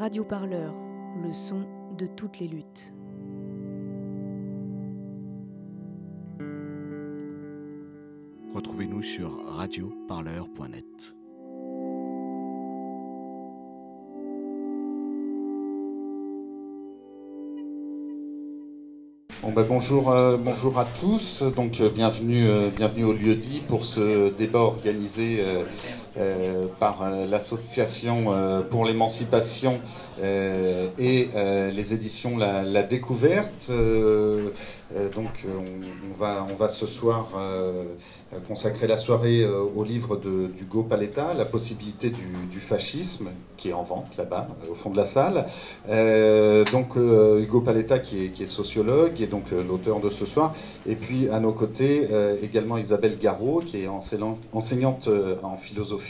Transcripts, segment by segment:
Radio Parleur, le son de toutes les luttes. Retrouvez-nous sur radioparleur.net. Bon bah bonjour, euh, bonjour à tous. Donc euh, bienvenue, euh, bienvenue au lieu dit pour ce débat organisé euh, par euh, l'association euh, pour l'émancipation et les éditions La, Découverte. Donc on, va, on va ce soir consacrer la soirée au livre d'Hugo Paletta, La possibilité du, fascisme, qui est en vente là-bas, au fond de la salle. Donc Hugo Paletta qui est, qui est sociologue donc l'auteur de ce soir. Et puis à nos côtés également Isabelle Garot qui est enseignante, en philosophie,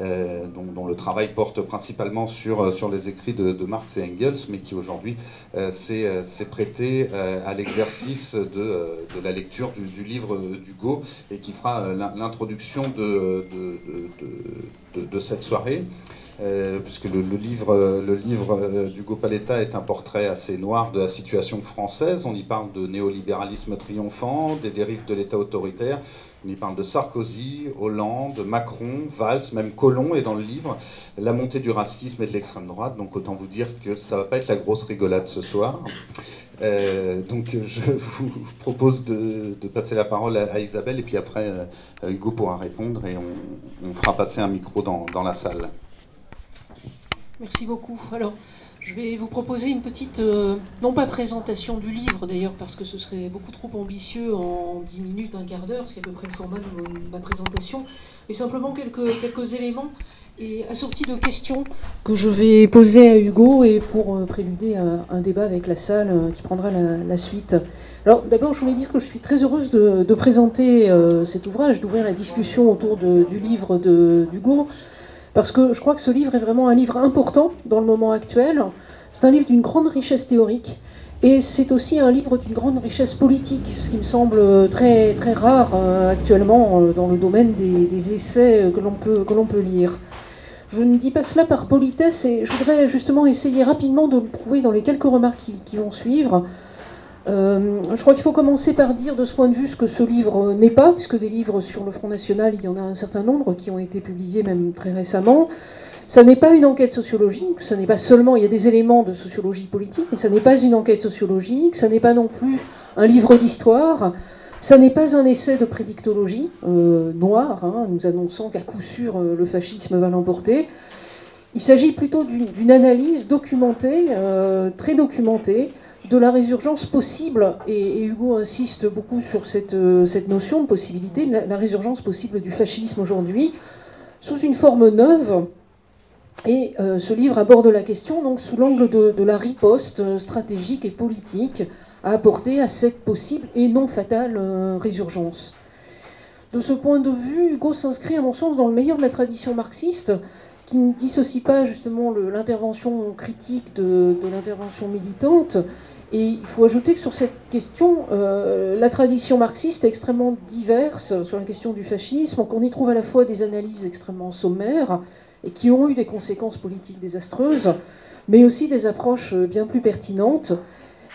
euh, dont, le travail porte principalement sur, euh, sur les écrits de, Marx et Engels, mais qui aujourd'hui euh, s'est prêté à l'exercice de, la lecture du, livre d'Hugo et qui fera l'introduction de, cette soirée. Euh, puisque le, livre, le livre euh, d'Hugo Paletta est un portrait assez noir de la situation française. On y parle de néolibéralisme triomphant, des dérives de l'État autoritaire. On y parle de Sarkozy, Hollande, Macron, Valls, même Colomb est dans le livre, la montée du racisme et de l'extrême droite. Donc autant vous dire que ça va pas être la grosse rigolade ce soir. Euh, donc je vous propose de, passer la parole à, Isabelle et puis après euh, Hugo pourra répondre et on, fera passer un micro dans la salle. Merci beaucoup. Alors, je vais vous proposer une petite, euh, non pas présentation du livre d'ailleurs, parce que ce serait beaucoup trop ambitieux en 10 minutes, un quart d'heure, ce qui est à peu près le format de ma présentation, mais simplement quelques, quelques éléments et assortis de questions que je vais poser à Hugo et pour euh, préluder un débat avec la salle euh, qui prendra la, suite. Alors d'abord, je voulais dire que je suis très heureuse de, de présenter cet ouvrage, d'ouvrir la discussion autour de, du livre d'Hugo. Parce que je crois que ce livre est vraiment un livre important dans le moment actuel. C'est un livre d'une grande richesse théorique et c'est aussi un livre d'une grande richesse politique, ce qui me semble très, très rare euh, actuellement euh, dans le domaine des, essais que l'on peut, peut lire. Je ne dis pas cela par politesse et je voudrais justement essayer rapidement de le prouver dans les quelques remarques qui vont suivre. Euh, je crois qu'il faut commencer par dire de ce point de vue ce que ce livre n'est pas, puisque des livres sur le Front National, il y en a un certain nombre qui ont été publiés même très récemment. Ça n'est pas une enquête sociologique, ça n'est pas seulement, il y a des éléments de sociologie politique, mais ça n'est pas une enquête sociologique, ça n'est pas non plus un livre d'histoire, ça n'est pas un essai de prédictologie euh, noire, hein, nous annonçant qu'à coup sûr euh, le fascisme va l'emporter. Il s'agit plutôt d'une analyse documentée, euh, très documentée, de la résurgence possible, et, Hugo insiste beaucoup sur cette, euh, cette notion de possibilité, la, la résurgence possible du fascisme aujourd'hui, sous une forme neuve. Et euh, ce livre aborde la question donc sous l'angle de, la riposte euh, stratégique et politique à apporter à cette possible et non fatale résurgence. De ce point de vue, Hugo s'inscrit à mon sens dans le meilleur de la tradition marxiste, qui ne dissocie pas justement l'intervention critique de l'intervention militante, et il faut ajouter que sur cette question, euh, la tradition marxiste est extrêmement diverse sur la question du fascisme. Donc on y trouve à la fois des analyses extrêmement sommaires et qui ont eu des conséquences politiques désastreuses, mais aussi des approches bien plus pertinentes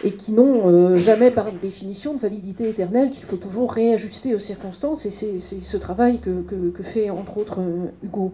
et qui n'ont euh, jamais par définition de validité éternelle, qu'il faut toujours réajuster aux circonstances. Et c'est ce travail que, que, que, fait entre autres euh, Hugo.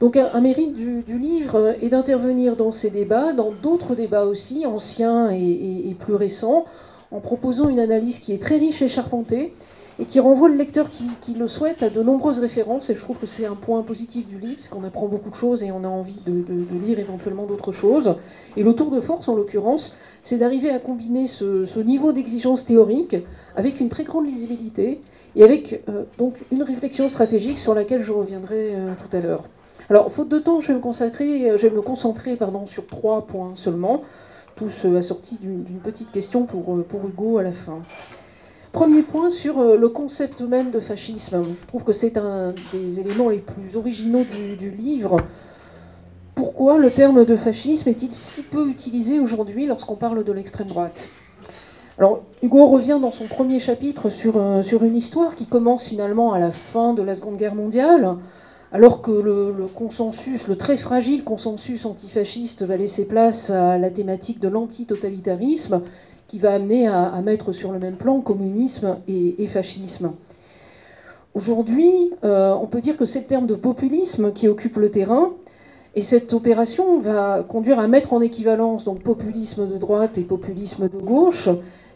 Donc un, mérite du, du, livre est d'intervenir dans ces débats, dans d'autres débats aussi, anciens et, et, plus récents, en proposant une analyse qui est très riche et charpentée, et qui renvoie le lecteur qui, qui le souhaite à de nombreuses références, et je trouve que c'est un point positif du livre, parce qu'on apprend beaucoup de choses et on a envie de, de, de lire éventuellement d'autres choses. Et le tour de force, en l'occurrence, c'est d'arriver à combiner ce, ce niveau d'exigence théorique avec une très grande lisibilité, et avec euh, donc une réflexion stratégique sur laquelle je reviendrai euh, tout à l'heure. Alors, faute de temps, je vais me, me concentrer sur trois points seulement, tous assortis d'une petite question pour, euh, pour Hugo à la fin. Premier point sur euh, le concept même de fascisme. Je trouve que c'est un des éléments les plus originaux du, livre. Pourquoi le terme de fascisme est-il si peu utilisé aujourd'hui lorsqu'on parle de l'extrême droite? Alors, Hugo revient dans son premier chapitre euh, sur une histoire qui commence finalement à la fin de la Seconde Guerre mondiale, alors que le, consensus, le très fragile consensus antifasciste va laisser place à la thématique de l'antitotalitarisme, qui va amener à, mettre sur le même plan communisme et, fascisme. Aujourd'hui, euh, on peut dire que c'est le terme de populisme qui occupe le terrain, et cette opération va conduire à mettre en équivalence donc populisme de droite et populisme de gauche,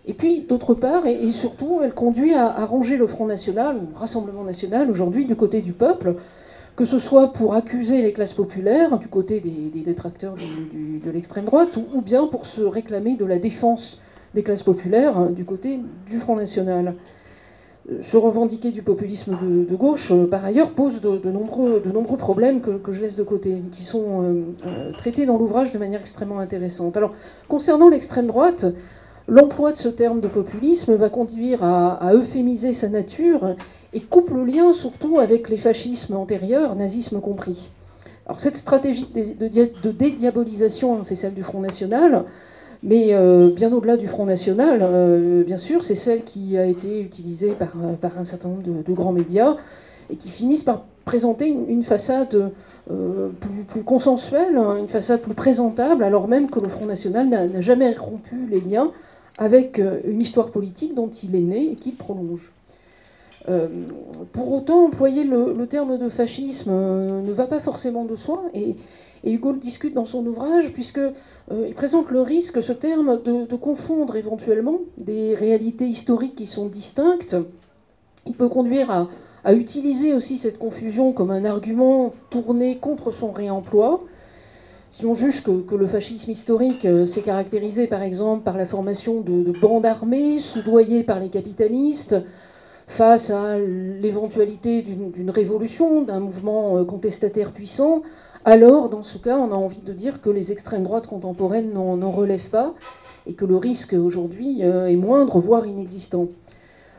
et puis, d'autre part, et, surtout, elle conduit à, à, ranger le Front National, ou Rassemblement National, aujourd'hui, du côté du peuple, que ce soit pour accuser les classes populaires du côté des, détracteurs de l'extrême droite, ou, bien pour se réclamer de la défense des classes populaires hein, du côté du Front National. Euh, se revendiquer du populisme de, gauche, euh, par ailleurs, pose de, nombreux, problèmes que, je laisse de côté, qui sont euh, traités dans l'ouvrage de manière extrêmement intéressante. Alors, concernant l'extrême droite, l'emploi de ce terme de populisme va conduire à euphémiser sa nature et coupe le lien surtout avec les fascismes antérieurs, nazisme compris. Alors cette stratégie de, dédiabolisation, c'est celle du Front National, mais euh, bien au-delà du Front National, euh, bien sûr, c'est celle qui a été utilisée par, euh, un certain nombre de, grands médias et qui finissent par présenter une, façade plus, plus, consensuelle, hein, une façade plus présentable, alors même que le Front National n'a jamais rompu les liens avec une histoire politique dont il est né et qu'il prolonge. Euh, pour autant, employer le, terme de fascisme euh, ne va pas forcément de soi, et, Hugo le discute dans son ouvrage, puisqu'il euh, présente le risque, ce terme, de, confondre éventuellement des réalités historiques qui sont distinctes. Il peut conduire à, utiliser aussi cette confusion comme un argument tourné contre son réemploi. Si on juge que, le fascisme historique s'est caractérisé par exemple par la formation de, de bandes armées soudoyées par les capitalistes, face à l'éventualité d'une révolution, d'un mouvement euh, contestataire puissant, alors dans ce cas, on a envie de dire que les extrêmes droites contemporaines n'en relèvent pas et que le risque aujourd'hui euh, est moindre, voire inexistant.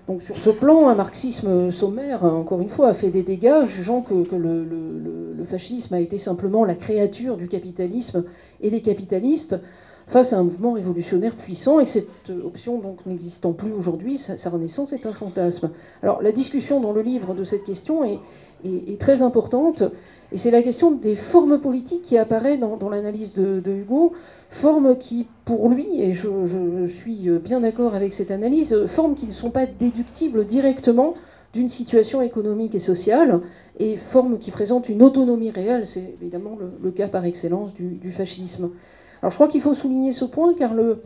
Donc sur ce plan, un marxisme sommaire, encore une fois, a fait des dégâts, jugeant que, le, fascisme a été simplement la créature du capitalisme et des capitalistes, face à un mouvement révolutionnaire puissant et que cette option donc n'existant plus aujourd'hui, sa, renaissance est un fantasme. Alors la discussion dans le livre de cette question est, très importante et c'est la question des formes politiques qui apparaît dans, l'analyse de, Hugo, formes qui pour lui, et je, suis bien d'accord avec cette analyse, formes qui ne sont pas déductibles directement d'une situation économique et sociale, et formes qui présentent une autonomie réelle, c'est évidemment le, cas par excellence du fascisme. Alors je crois qu'il faut souligner ce point car le,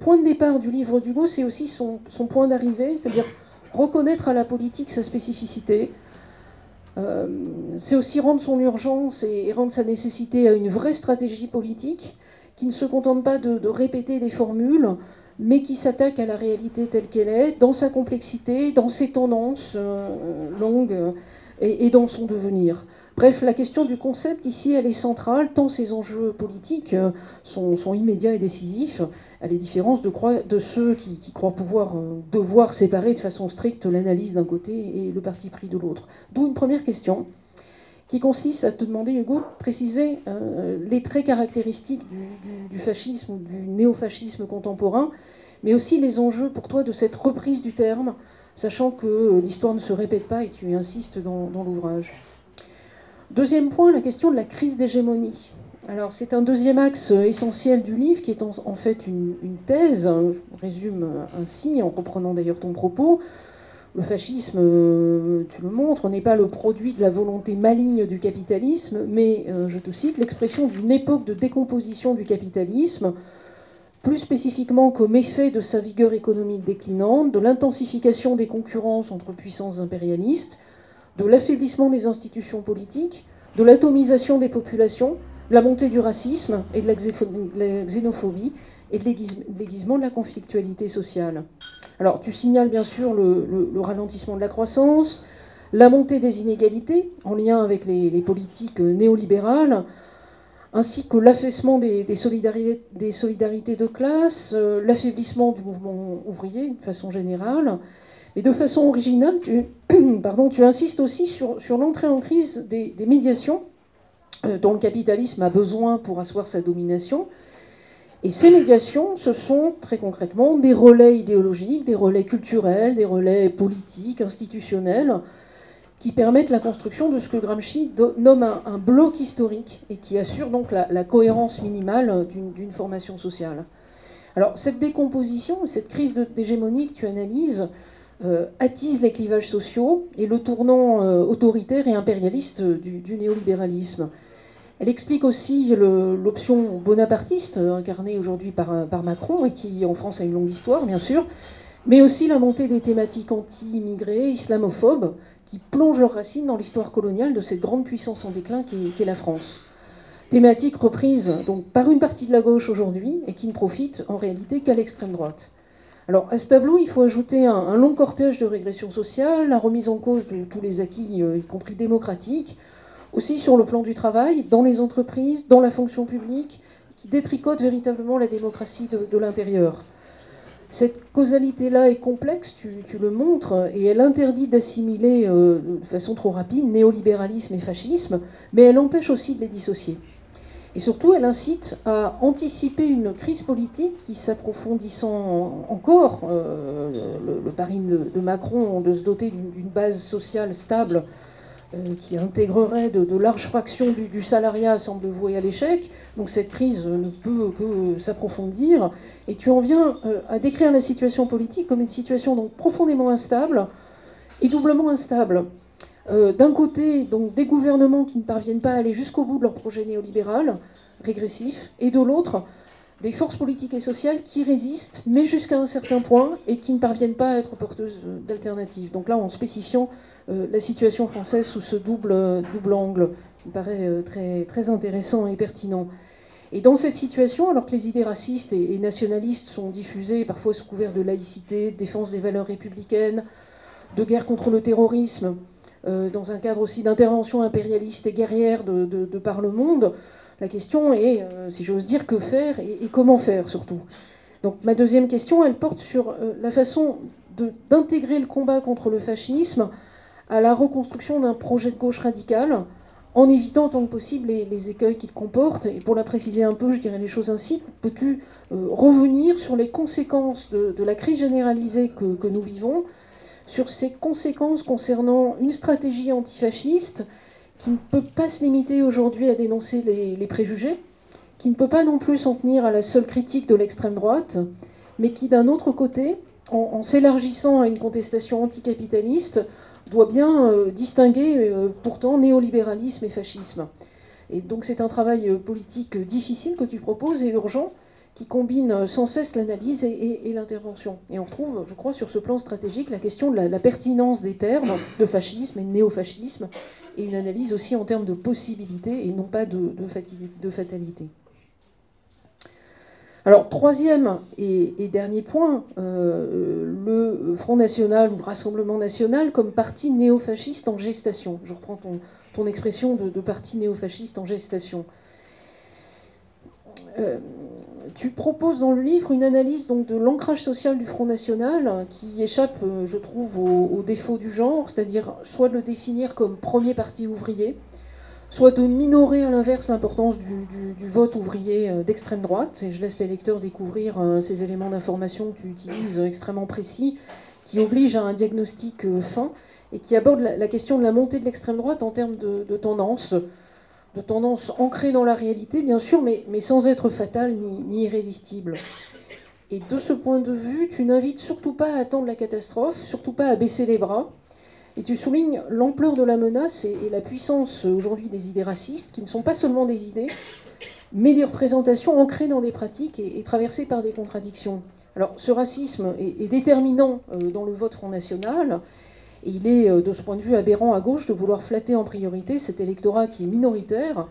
point de départ du livre d'Hugo, c'est aussi son, point d'arrivée, c'est-à-dire reconnaître à la politique sa spécificité. Euh, c'est aussi rendre son urgence et, rendre sa nécessité à une vraie stratégie politique qui ne se contente pas de, répéter des formules, mais qui s'attaque à la réalité telle qu'elle est, dans sa complexité, dans ses tendances euh, longues et, dans son devenir. Bref, la question du concept ici, elle est centrale, tant ses enjeux politiques euh, sont, immédiats et décisifs, à la différence de, ceux qui, croient pouvoir euh, devoir séparer de façon stricte l'analyse d'un côté et le parti pris de l'autre. D'où une première question qui consiste à te demander, Hugo, de préciser euh, les traits caractéristiques du, fascisme ou du néofascisme contemporain, mais aussi les enjeux pour toi de cette reprise du terme, sachant que l'histoire ne se répète pas et tu insistes dans l'ouvrage. Deuxième point, la question de la crise d'hégémonie. Alors c'est un deuxième axe essentiel du livre qui est en, fait une, thèse, je résume ainsi en reprenant d'ailleurs ton propos. Le fascisme, euh, tu le montres, n'est pas le produit de la volonté maligne du capitalisme, mais, euh, je te cite, l'expression d'une époque de décomposition du capitalisme, plus spécifiquement comme effet de sa vigueur économique déclinante, de l'intensification des concurrences entre puissances impérialistes, de l'affaiblissement des institutions politiques, de l'atomisation des populations, de la montée du racisme et de la xénophobie et de l'aiguisement de la conflictualité sociale. Alors tu signales bien sûr le, ralentissement de la croissance, la montée des inégalités en lien avec les, politiques néolibérales, ainsi que l'affaissement des, solidarités, des, solidarités, de classe, euh, l'affaiblissement du mouvement ouvrier de façon générale, et de façon originale, tu, pardon, tu insistes aussi sur, l'entrée en crise des, médiations euh, dont le capitalisme a besoin pour asseoir sa domination. Et ces médiations, ce sont très concrètement des relais idéologiques, des relais culturels, des relais politiques, institutionnels, qui permettent la construction de ce que Gramsci nomme un, bloc historique et qui assure donc la, cohérence minimale d'une formation sociale. Alors cette décomposition, cette crise d'hégémonie que tu analyses, euh, attise les clivages sociaux et le tournant euh, autoritaire et impérialiste du, néolibéralisme. Elle explique aussi l'option bonapartiste incarnée aujourd'hui par, Macron et qui en France a une longue histoire bien sûr, mais aussi la montée des thématiques anti-immigrés, islamophobes, qui plongent leurs racines dans l'histoire coloniale de cette grande puissance en déclin qu'est la France. Thématique reprise donc par une partie de la gauche aujourd'hui et qui ne profite en réalité qu'à l'extrême droite. Alors à ce tableau, il faut ajouter un, long cortège de régression sociale, la remise en cause de tous les acquis, euh, y compris démocratiques, aussi sur le plan du travail, dans les entreprises, dans la fonction publique, qui détricote véritablement la démocratie de l'intérieur. Cette causalité-là est complexe, tu, le montres, et elle interdit d'assimiler euh, de façon trop rapide néolibéralisme et fascisme, mais elle empêche aussi de les dissocier. Et surtout, elle incite à anticiper une crise politique qui, s'approfondissant encore, euh, le, pari de, Macron de se doter d'une base sociale stable euh, qui intégrerait de, larges fractions du, salariat semble vouer à l'échec. Donc cette crise ne peut que s'approfondir. Et tu en viens euh, à décrire la situation politique comme une situation donc profondément instable et doublement instable. Euh, d'un côté, donc des gouvernements qui ne parviennent pas à aller jusqu'au bout de leur projet néolibéral, régressif, et de l'autre, des forces politiques et sociales qui résistent, mais jusqu'à un certain point, et qui ne parviennent pas à être porteuses d'alternatives. Donc là, en spécifiant euh, la situation française sous ce double, double angle, qui me paraît euh, très, très intéressant et pertinent. Et dans cette situation, alors que les idées racistes et, nationalistes sont diffusées parfois sous couvert de laïcité, de défense des valeurs républicaines, de guerre contre le terrorisme, euh, dans un cadre aussi d'intervention impérialiste et guerrière de, par le monde, la question est, si j'ose dire, que faire et, comment faire surtout. Donc ma deuxième question, elle porte sur la façon d'intégrer le combat contre le fascisme à la reconstruction d'un projet de gauche radical, en évitant tant que possible les, écueils qu'il comporte. Et pour la préciser un peu, je dirais les choses ainsi, peux-tu euh, revenir sur les conséquences de, la crise généralisée que, nous vivons, sur ces conséquences concernant une stratégie antifasciste qui ne peut pas se limiter aujourd'hui à dénoncer les, préjugés, qui ne peut pas non plus s'en tenir à la seule critique de l'extrême droite, mais qui d'un autre côté, en s'élargissant à une contestation anticapitaliste, doit bien euh, distinguer euh, pourtant néolibéralisme et fascisme. Et donc c'est un travail euh, politique difficile que tu proposes et urgent qui combine sans cesse l'analyse et, l'intervention. Et on retrouve, je crois, sur ce plan stratégique la question de la, pertinence des termes de fascisme et de néofascisme, et une analyse aussi en termes de possibilité et non pas de, de fatalité. Alors, troisième et, dernier point, euh, le Front National ou le Rassemblement National comme parti néofasciste en gestation. Je reprends ton, expression de, parti néofasciste en gestation. Euh, tu proposes dans le livre une analyse donc, de l'ancrage social du Front National qui échappe, euh, je trouve, au défaut du genre, c'est-à-dire soit de le définir comme premier parti ouvrier, soit de minorer à l'inverse l'importance du, vote ouvrier euh, d'extrême droite. Et je laisse les lecteurs découvrir euh, ces éléments d'information que tu utilises extrêmement précis, qui obligent à un diagnostic fin et qui abordent la, question de la montée de l'extrême droite en termes de tendance, de tendance ancrée dans la réalité, bien sûr, mais, sans être fatale ni, irrésistible. Et de ce point de vue, tu n'invites surtout pas à attendre la catastrophe, surtout pas à baisser les bras, et tu soulignes l'ampleur de la menace et, la puissance aujourd'hui des idées racistes, qui ne sont pas seulement des idées, mais des représentations ancrées dans des pratiques et, traversées par des contradictions. Alors ce racisme est, déterminant euh, dans le vote Front National, et il est euh, de ce point de vue aberrant à gauche de vouloir flatter en priorité cet électorat qui est minoritaire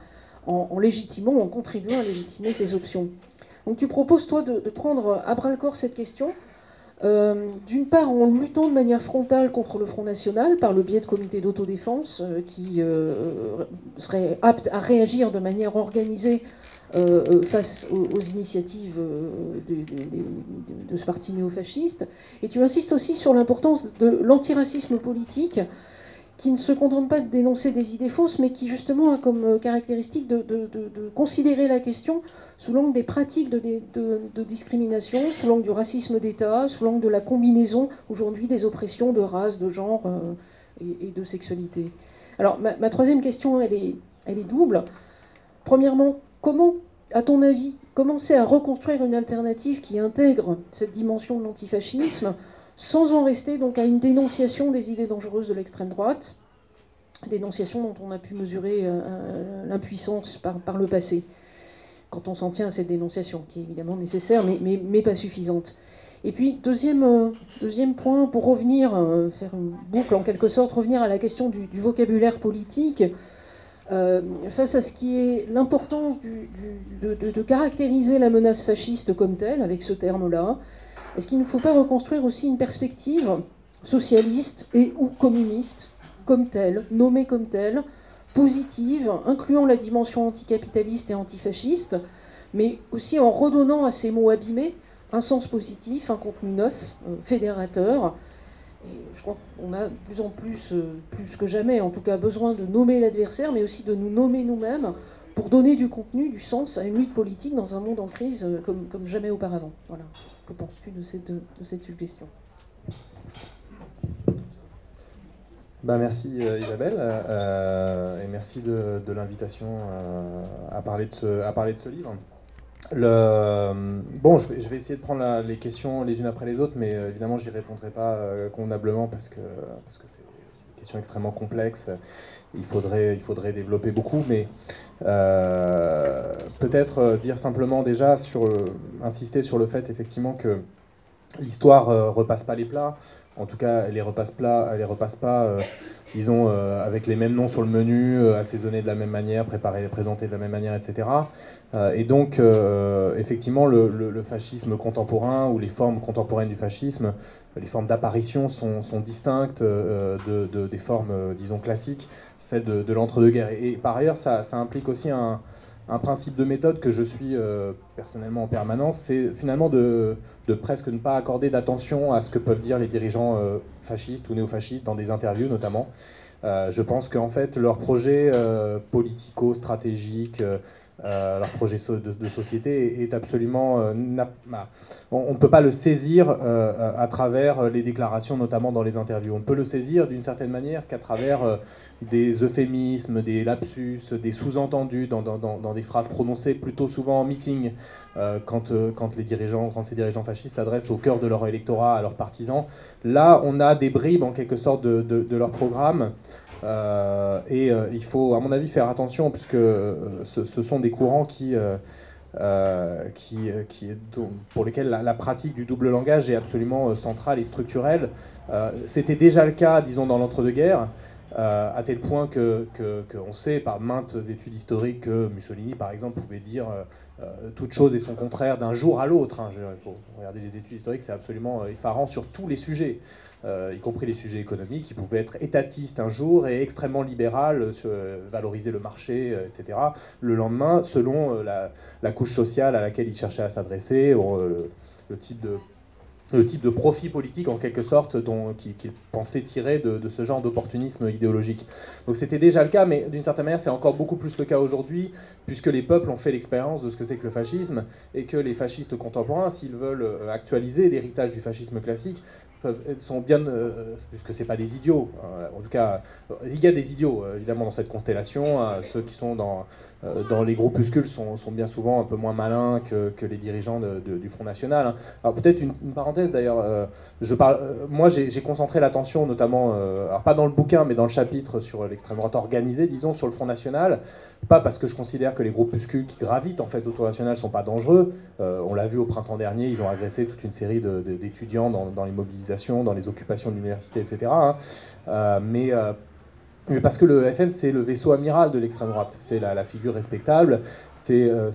en, légitimant, en contribuant à légitimer ses options. Donc tu proposes, toi, de, prendre à bras le corps cette question euh, d'une part, en luttant de manière frontale contre le Front National par le biais de comités d'autodéfense euh, qui euh, seraient aptes à réagir de manière organisée face aux, initiatives de, ce parti néofasciste. Et tu insistes aussi sur l'importance de l'antiracisme politique qui ne se contente pas de dénoncer des idées fausses, mais qui justement a comme euh, caractéristique de, considérer la question sous l'angle des pratiques de, discrimination, sous l'angle du racisme d'État, sous l'angle de la combinaison aujourd'hui des oppressions de race, de genre, euh, et, de sexualité. Alors ma, troisième question, elle est, elle est double. Premièrement, comment, à ton avis, commencer à reconstruire une alternative qui intègre cette dimension de l'antifascisme sans en rester donc à une dénonciation des idées dangereuses de l'extrême droite, dénonciation dont on a pu mesurer euh, l'impuissance par, le passé, quand on s'en tient à cette dénonciation, qui est évidemment nécessaire, mais, pas suffisante. Et puis, deuxième, euh, point, pour revenir, euh, faire une boucle en quelque sorte, revenir à la question du, vocabulaire politique, face à ce qui est l'importance de, de, caractériser la menace fasciste comme telle, avec ce terme-là, est-ce qu'il ne faut pas reconstruire aussi une perspective socialiste et ou communiste comme telle, nommée comme telle, positive, incluant la dimension anticapitaliste et antifasciste, mais aussi en redonnant à ces mots abîmés un sens positif, un contenu neuf, euh, fédérateur. Je crois qu'on a de plus en plus, euh, plus que jamais, en tout cas, besoin de nommer l'adversaire, mais aussi de nous nommer nous-mêmes pour donner du contenu, du sens à une lutte politique dans un monde en crise euh, comme, comme jamais auparavant. Voilà. Que penses-tu de cette, de cette suggestion? Bah, merci euh, Isabelle et merci de, de l'invitation à, parler de ce, à parler de ce livre. Le, bon, je vais, essayer de prendre les questions les unes après les autres, mais évidemment je n'y répondrai pas convenablement parce que parce que c'est une question extrêmement complexe. Il faudrait, il faudrait développer beaucoup, mais peut-être dire simplement déjà sur insister sur le fait effectivement que l'histoire repasse pas les plats. En tout cas, elle les repasse, plat, elle les repasse pas, euh, disons, euh, avec les mêmes noms sur le menu, euh, assaisonnés de la même manière, préparés, présentés de la même manière, etc. et donc, effectivement, le, fascisme contemporain ou les formes contemporaines du fascisme, les formes d'apparition sont, distinctes de, des formes, disons, classiques, celles de, l'entre-deux-guerres. Et, par ailleurs, ça implique aussi un, un principe de méthode que je suis euh, personnellement en permanence, c'est finalement de, presque ne pas accorder d'attention à ce que peuvent dire les dirigeants euh, fascistes ou néofascistes dans des interviews notamment. Euh, je pense qu'en fait, leur projet politico-stratégique, euh, leur projet de, société est, absolument. Euh, on ne peut pas le saisir euh, à travers les déclarations, notamment dans les interviews. On peut le saisir d'une certaine manière qu'à travers des euphémismes, des lapsus, des sous-entendus dans, dans, des phrases prononcées plutôt souvent en meeting, quand, quand, les dirigeants, quand ces dirigeants fascistes s'adressent au cœur de leur électorat, à leurs partisans. Là, on a des bribes en quelque sorte de, de leur programme. Euh, et euh, il faut, à mon avis, faire attention, puisque euh, ce, sont des courants qui, pour lesquels la, pratique du double langage est absolument centrale et structurelle. C'était déjà le cas, disons, dans l'entre-deux-guerres. À tel point que, que, sait par maintes études historiques que Mussolini, par exemple, pouvait dire toute chose et son contraire d'un jour à l'autre. Hein. Il faut regarder les études historiques, c'est absolument effarant sur tous les sujets. Euh, y compris les sujets économiques, qui pouvaient être étatistes un jour et extrêmement libéral, euh, valoriser le marché, euh, etc. Le lendemain, selon la, couche sociale à laquelle il cherchait à s'adresser, le type de le type de profit politique en quelque sorte dont, qui pensait tirer de, ce genre d'opportunisme idéologique. Donc c'était déjà le cas, mais d'une certaine manière c'est encore beaucoup plus le cas aujourd'hui, puisque les peuples ont fait l'expérience de ce que c'est que le fascisme, et que les fascistes contemporains, s'ils veulent actualiser l'héritage du fascisme classique, sont bien, euh, puisque c'est pas des idiots. Hein. en tout cas, il y a des idiots euh, évidemment dans cette constellation. Hein. ceux qui sont dans, euh, dans les groupuscules sont, bien souvent un peu moins malins que, les dirigeants du Front National. Hein. Alors peut-être une, parenthèse d'ailleurs. je parle, moi j'ai concentré l'attention notamment, pas dans le bouquin, mais dans le chapitre sur l'extrême droite organisée, disons, sur le Front National. Pas parce que je considère que les groupuscules qui gravitent en fait autour national sont pas dangereux. on l'a vu au printemps dernier, ils ont agressé toute une série d'étudiants dans, les mobilisations dans les occupations de l'université, etc. Hein. Euh, mais, euh, mais, parce que le FN, c'est le vaisseau amiral de l'extrême droite. C'est la, figure respectable, c'est euh,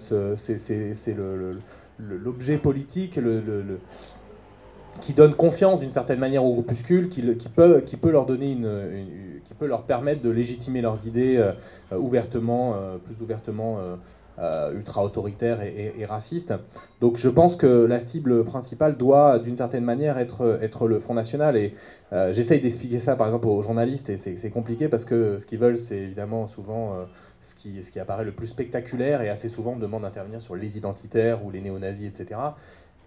l'objet politique, le, qui donne confiance d'une certaine manière aux groupuscules, qui, qui, peut, qui peut leur donner une, qui peut leur permettre de légitimer leurs idées ouvertement, plus ouvertement euh, ultra-autoritaire et, raciste. Donc je pense que la cible principale doit, d'une certaine manière, être, être le Front National. Et euh, j'essaye d'expliquer ça, par exemple, aux journalistes, et c'est compliqué parce que ce qu'ils veulent, c'est évidemment souvent euh, ce, qui, ce qui apparaît le plus spectaculaire, et assez souvent on demande d'intervenir sur les identitaires ou les néo-nazis, etc.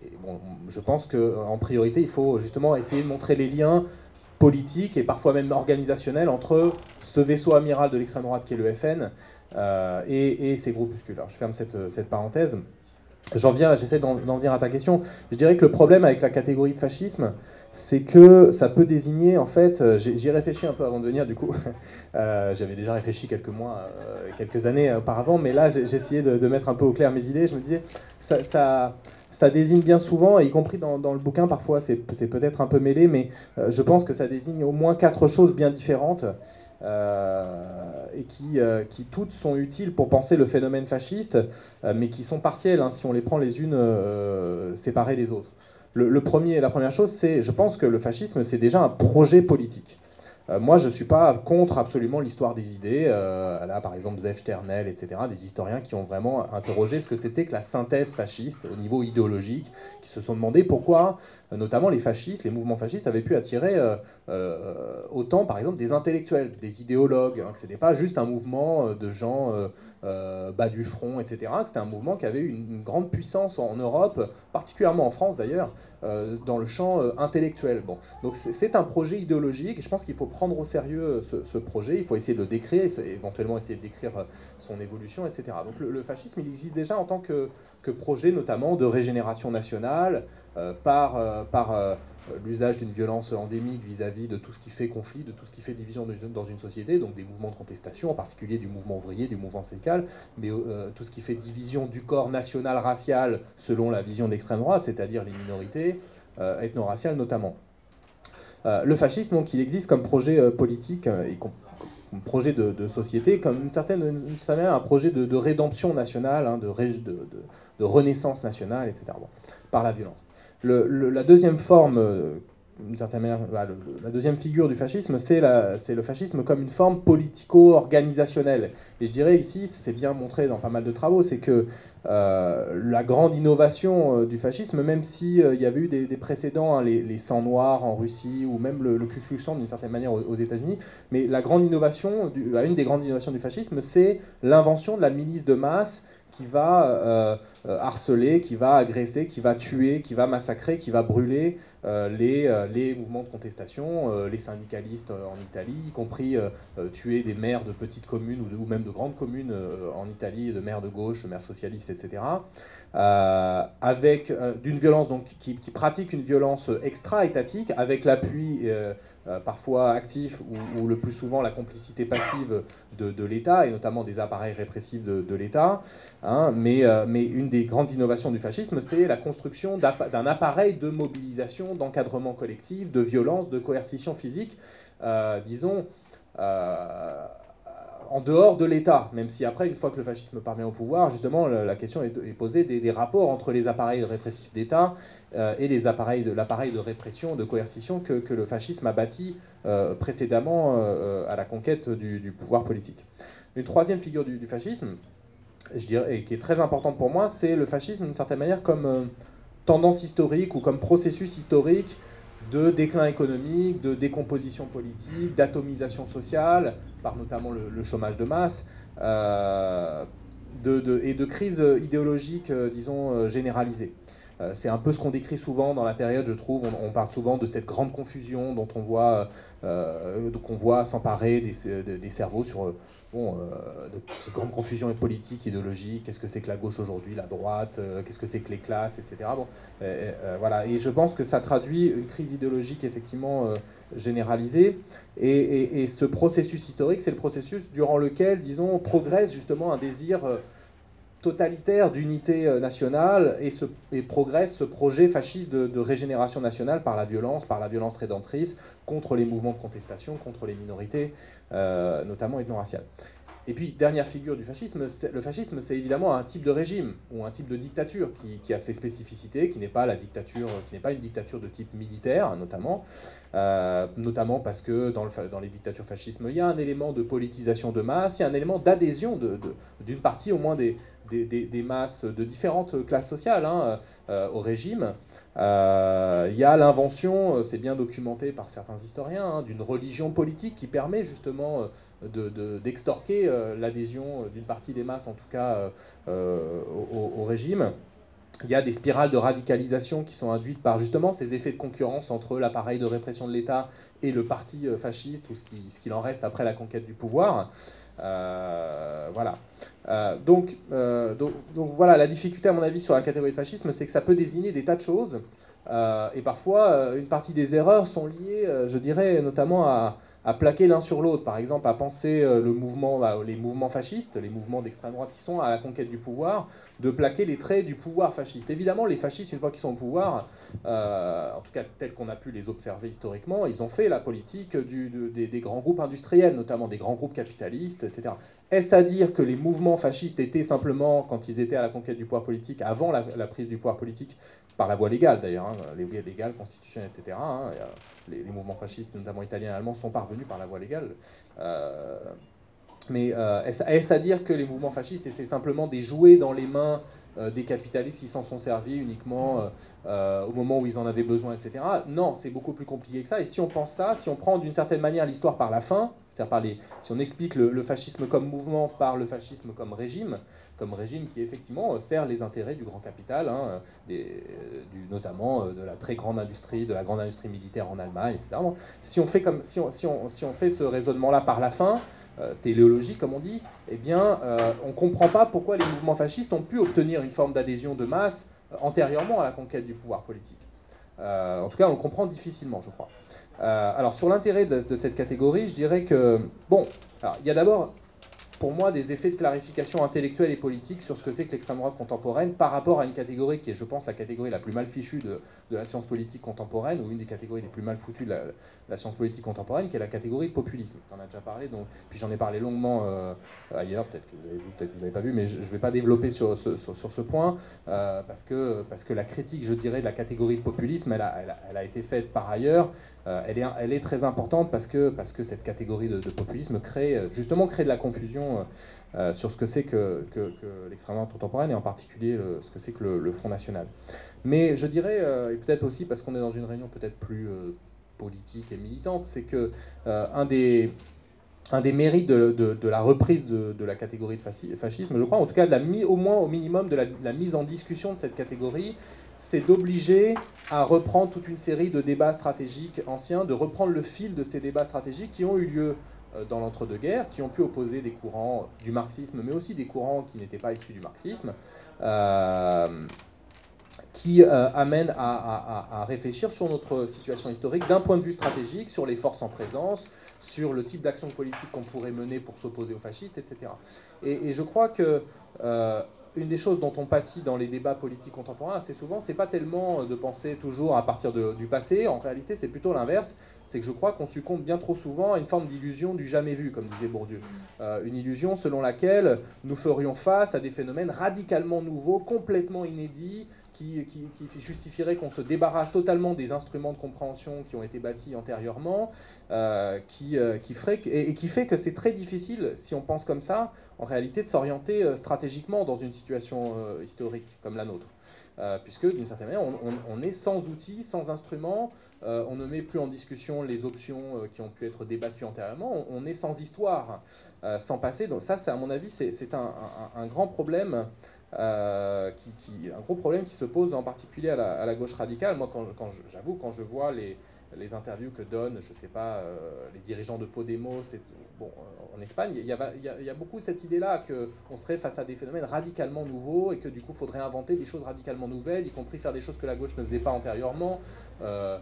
Et bon, je pense qu'en priorité, il faut justement essayer de montrer les liens politique et parfois même organisationnelle entre ce vaisseau amiral de l'extrême droite qui est le FN et, et, ces groupuscules. Alors je ferme cette, cette parenthèse. J'en viens, j'essaie d'en venir à ta question. Je dirais que le problème avec la catégorie de fascisme, c'est que ça peut désigner, en fait, euh, j'y réfléchi un peu avant de venir, du coup, euh, j'avais déjà réfléchi quelques mois, euh, quelques années auparavant, mais là, essayé de, mettre un peu au clair mes idées. Je me disais, ça, désigne bien souvent, y compris dans le bouquin, parfois, c'est peut-être un peu mêlé, mais je pense que ça désigne au moins quatre choses bien différentes. Et qui, qui, toutes sont utiles pour penser le phénomène fasciste, mais qui sont partielles hein, si on les prend les unes séparées des autres. Le, premier, la première chose, c'est, je pense que le fascisme, c'est déjà un projet politique. Euh, moi, je ne suis pas contre absolument l'histoire des idées. Euh, là, par exemple, Zef Sternel, etc., des historiens qui ont vraiment interrogé ce que c'était que la synthèse fasciste au niveau idéologique, qui se sont demandé pourquoi, euh, notamment les fascistes, les mouvements fascistes, avaient pu attirer autant, par exemple, des intellectuels, des idéologues, hein, que ce n'était pas juste un mouvement de gens euh, bas du front, etc. C'était un mouvement qui avait une, grande puissance en Europe, particulièrement en France d'ailleurs, euh, dans le champ euh, intellectuel. Bon. Donc c'est un projet idéologique et je pense qu'il faut prendre au sérieux ce, projet, il faut essayer de le décrire, éventuellement essayer de décrire son évolution, etc. Donc le, fascisme, il existe déjà en tant que, que projet notamment de régénération nationale par, par l'usage d'une violence endémique vis-à-vis de tout ce qui fait conflit, de tout ce qui fait division dans une société, donc des mouvements de contestation, en particulier du mouvement ouvrier, du mouvement syndical, mais euh, tout ce qui fait division du corps national racial selon la vision de l'extrême droite, c'est-à-dire les minorités, euh, ethno-raciales notamment. Euh, le fascisme, donc, il existe comme projet politique et comme, projet de, société, comme une certaine, une, un projet de, rédemption nationale, hein, de, renaissance nationale, etc., par la violence la deuxième forme, euh, certaine manière, bah, la deuxième figure du fascisme, c'est le fascisme comme une forme politico-organisationnelle. Et je dirais ici, c'est bien montré dans pas mal de travaux, c'est que euh, la grande innovation euh, du fascisme, même s'il il y avait eu des, précédents, hein, les, les sangs noirs en Russie ou même le, le Ku d'une certaine manière aux, États-Unis, mais la grande innovation, une des grandes innovations du fascisme, c'est l'invention de la milice de masse qui va euh, euh, harceler, qui va agresser, qui va tuer, qui va massacrer, qui va brûler euh, les, les, mouvements de contestation, les syndicalistes en Italie, y compris tuer des maires de petites communes ou, même de grandes communes en Italie, de maires de gauche, maires socialistes, etc. avec d'une violence donc, qui, qui, pratique une violence extra-étatique avec l'appui parfois actif ou, le plus souvent la complicité passive de, l'État, et notamment des appareils répressifs de, l'État. Hein. mais, euh, mais une des grandes innovations du fascisme, c'est la construction d'un appareil de mobilisation, d'encadrement collectif, de violence, de coercition physique, euh, disons en dehors de l'État, même si après, une fois que le fascisme parvient au pouvoir, justement, la question est, posée des, rapports entre les appareils répressifs d'État euh, et les appareils de l'appareil de répression, de coercition que, le fascisme a bâti euh, précédemment euh, à la conquête du, pouvoir politique. Une troisième figure du, fascisme, je dirais, et qui est très importante pour moi, c'est le fascisme d'une certaine manière comme tendance historique ou comme processus historique de déclin économique, de décomposition politique, d'atomisation sociale, par notamment le, chômage de masse, euh, et de crise idéologique, euh, disons, euh, généralisée. C'est un peu ce qu'on décrit souvent dans la période, je trouve. On, parle souvent de cette grande confusion dont on voit, voit s'emparer des, cerveaux sur bon, euh, de cette grande confusion politique, idéologique, qu'est-ce que c'est que la gauche aujourd'hui, la droite, euh, qu'est-ce que c'est que les classes, etc. Bon, euh, voilà. Et je pense que ça traduit une crise idéologique effectivement généralisée. Et, ce processus historique, c'est le processus durant lequel, disons, progresse justement un désir totalitaire d'unité nationale et, progresse ce projet fasciste de, de, régénération nationale par la violence, par la violence rédemptrice, contre les mouvements de contestation, contre les minorités, euh, notamment ethno-raciales. Et puis, dernière figure du fascisme, le fascisme, c'est évidemment un type de régime ou un type de dictature qui, a ses spécificités, qui n'est pas la dictature, qui n'est pas une dictature de type militaire, notamment, euh, notamment parce que dans, le, dans, les dictatures fascistes, il y a un élément de politisation de masse, il y a un élément d'adhésion d'une partie au moins des, masses de différentes classes sociales hein, euh, au régime. Euh, il y a l'invention, c'est bien documenté par certains historiens, hein, d'une religion politique qui permet justement d'extorquer de, l'adhésion d'une partie des masses, en tout cas au, régime. il y a des spirales de radicalisation qui sont induites par justement ces effets de concurrence entre l'appareil de répression de l'État et le parti euh, fasciste, ou ce qu'il en reste après la conquête du pouvoir. Euh, voilà. Euh, donc, donc, donc, voilà, la difficulté à mon avis sur la catégorie de fascisme, c'est que ça peut désigner des tas de choses. et parfois, une partie des erreurs sont liées, je dirais, notamment à, à plaquer l'un sur l'autre, par exemple à penser euh, bah, les mouvements fascistes, les mouvements d'extrême droite qui sont à la conquête du pouvoir, de plaquer les traits du pouvoir fasciste. Évidemment, les fascistes, une fois qu'ils sont au pouvoir, euh, en tout cas tels qu'on a pu les observer historiquement, ils ont fait la politique des, grands groupes industriels, notamment des grands groupes capitalistes, etc. Est-ce à dire que les mouvements fascistes étaient simplement, quand ils étaient à la conquête du pouvoir politique, avant la, prise du pouvoir politique, par la voie légale d'ailleurs, hein, les voies légales, constitutionnelles, etc. Hein, les, mouvements fascistes, notamment italiens et allemands, sont parvenus par la voie légale. Euh, mais euh, est-ce à dire que les mouvements fascistes essaient simplement des jouets dans les mains euh, des capitalistes qui s'en sont servis uniquement au moment où ils en avaient besoin, etc. Non, c'est beaucoup plus compliqué que ça. Et si on pense ça, si on prend d'une certaine manière l'histoire par la fin, si on explique le, fascisme comme mouvement par le fascisme comme régime, comme régime qui effectivement sert les intérêts du grand capital, hein, des, du, notamment de la très grande industrie, de la grande industrie militaire en Allemagne, etc. si on fait ce raisonnement-là par la fin, euh, téléologie, comme on dit, eh bien, euh, on ne comprend pas pourquoi les mouvements fascistes ont pu obtenir une forme d'adhésion de masse euh, antérieurement à la conquête du pouvoir politique. en tout cas, on le comprend difficilement, je crois. Alors, sur l'intérêt de, cette catégorie, je dirais que, bon, il y a d'abord pour moi, des effets de clarification intellectuelle et politique sur ce que c'est que l'extrême droite contemporaine par rapport à une catégorie qui est, je pense, la catégorie la plus mal fichue de, la science politique contemporaine, ou une des catégories les plus mal foutues de la, science politique contemporaine, qui est la catégorie de populisme. On en a déjà parlé, donc, puis j'en ai parlé longuement euh, ailleurs, peut-être que vous avez peut-être vous n'avez pas vu, mais je ne vais pas développer sur, ce point, euh, parce, que, parce que la critique, je dirais, de la catégorie de populisme, elle a, été faite par ailleurs, euh, elle, est, très importante parce que, cette catégorie de, populisme crée, justement, crée de la confusion euh, euh, sur ce que c'est que, l'extrême droite contemporaine et en particulier ce que c'est que le, Front National. Mais je dirais, euh, et peut-être aussi parce qu'on est dans une réunion peut-être plus politique et militante, c'est que un des mérites de, la reprise de, la catégorie de fascisme, je crois, en tout cas au moins au minimum de la, mise en discussion de cette catégorie, c'est d'obliger à reprendre toute une série de débats stratégiques anciens, de reprendre le fil de ces débats stratégiques qui ont eu lieu euh, dans l'entre-deux-guerres, qui ont pu opposer des courants du marxisme, mais aussi des courants qui n'étaient pas issus du marxisme, euh, qui euh, amènent à, réfléchir sur notre situation historique d'un point de vue stratégique, sur les forces en présence, sur le type d'action politique qu'on pourrait mener pour s'opposer aux fascistes, etc. Et, je crois que une des choses dont on pâtit dans les débats politiques contemporains assez souvent, c'est pas tellement de penser toujours à partir du passé, en réalité c'est plutôt l'inverse, c'est que je crois qu'on succombe bien trop souvent à une forme d'illusion du jamais vu, comme disait Bourdieu. Euh, une illusion selon laquelle nous ferions face à des phénomènes radicalement nouveaux, complètement inédits, qui, justifierait qu'on se débarrasse totalement des instruments de compréhension qui ont été bâtis antérieurement, euh, qui, euh, qui et, qui fait que c'est très difficile, si on pense comme ça, en réalité, de s'orienter stratégiquement dans une situation historique comme la nôtre. puisque d'une certaine manière, on, est sans outils, sans instruments, euh, on ne met plus en discussion les options euh, qui ont pu être débattues antérieurement, on, est sans histoire, euh, sans passé. Donc ça, à mon avis, c'est un, grand problème. Qui, un gros problème qui se pose en particulier à la, gauche radicale. Moi, quand, j'avoue, quand je vois les, interviews que donnent, je sais pas, euh, les dirigeants de Podemos bon, euh, en Espagne, il y, a, beaucoup cette idée-là qu'on serait face à des phénomènes radicalement nouveaux et que du coup, il faudrait inventer des choses radicalement nouvelles, y compris faire des choses que la gauche ne faisait pas antérieurement, euh,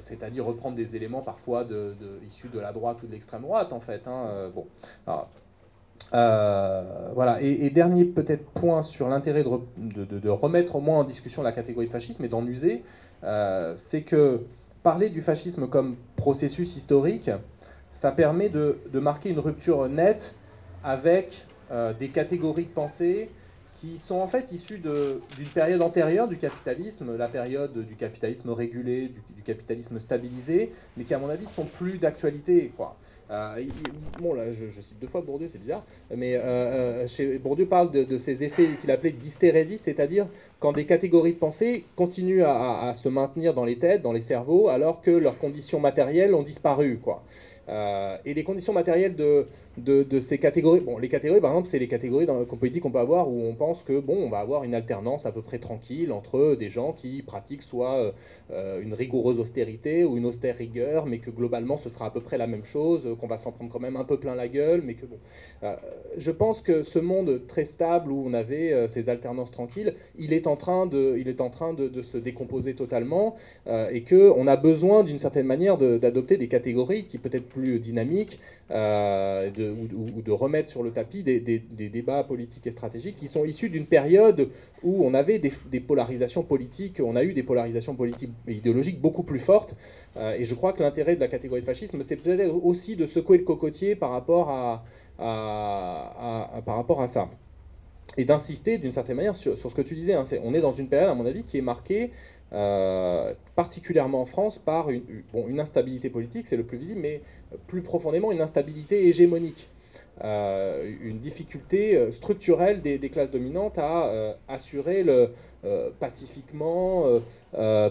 c'est-à-dire reprendre des éléments parfois issus de la droite ou de l'extrême droite, en fait. Hein, bon. Voilà. Et, dernier peut-être point sur l'intérêt de, remettre au moins en discussion la catégorie de fascisme et d'en user, c'est que parler du fascisme comme processus historique, ça permet de, marquer une rupture nette avec euh, des catégories de pensée qui sont en fait issues d'une période antérieure du capitalisme, la période du capitalisme régulé, du, capitalisme stabilisé, mais qui à mon avis sont plus d'actualité. Euh, bon là je, cite deux fois Bourdieu, c'est bizarre, mais euh, Bourdieu parle de, de ces effets qu'il appelait d'hystérésie, c'est-à-dire quand des catégories de pensée continuent à, se maintenir dans les têtes, dans les cerveaux, alors que leurs conditions matérielles ont disparu. Quoi. et les conditions matérielles de, de, ces catégories. Bon, les catégories, par exemple, c'est les catégories dans, politique qu'on peut avoir où on pense que bon, on va avoir une alternance à peu près tranquille entre des gens qui pratiquent soit euh, une rigoureuse austérité ou une austère rigueur, mais que globalement ce sera à peu près la même chose, qu'on va s'en prendre quand même un peu plein la gueule, mais que bon. Euh, je pense que ce monde très stable où on avait euh, ces alternances tranquilles, il est en train de, il est en train de, se décomposer totalement et que on a besoin d'une certaine manière d'adopter des catégories qui peut-être plus dynamiques ou, de remettre sur le tapis des, débats politiques et stratégiques qui sont issus d'une période où on avait des, polarisations politiques, on a eu des polarisations politiques et idéologiques beaucoup plus fortes. Euh, et je crois que l'intérêt de la catégorie de fascisme, c'est peut-être aussi de secouer le cocotier par rapport à, par rapport à ça. Et d'insister d'une certaine manière sur, ce que tu disais. Hein. on est dans une période, à mon avis, qui est marquée euh, particulièrement en France, par une, une instabilité politique, c'est le plus visible, mais plus profondément une instabilité hégémonique. Euh, une difficulté euh, structurelle des, classes dominantes à assurer le, pacifiquement,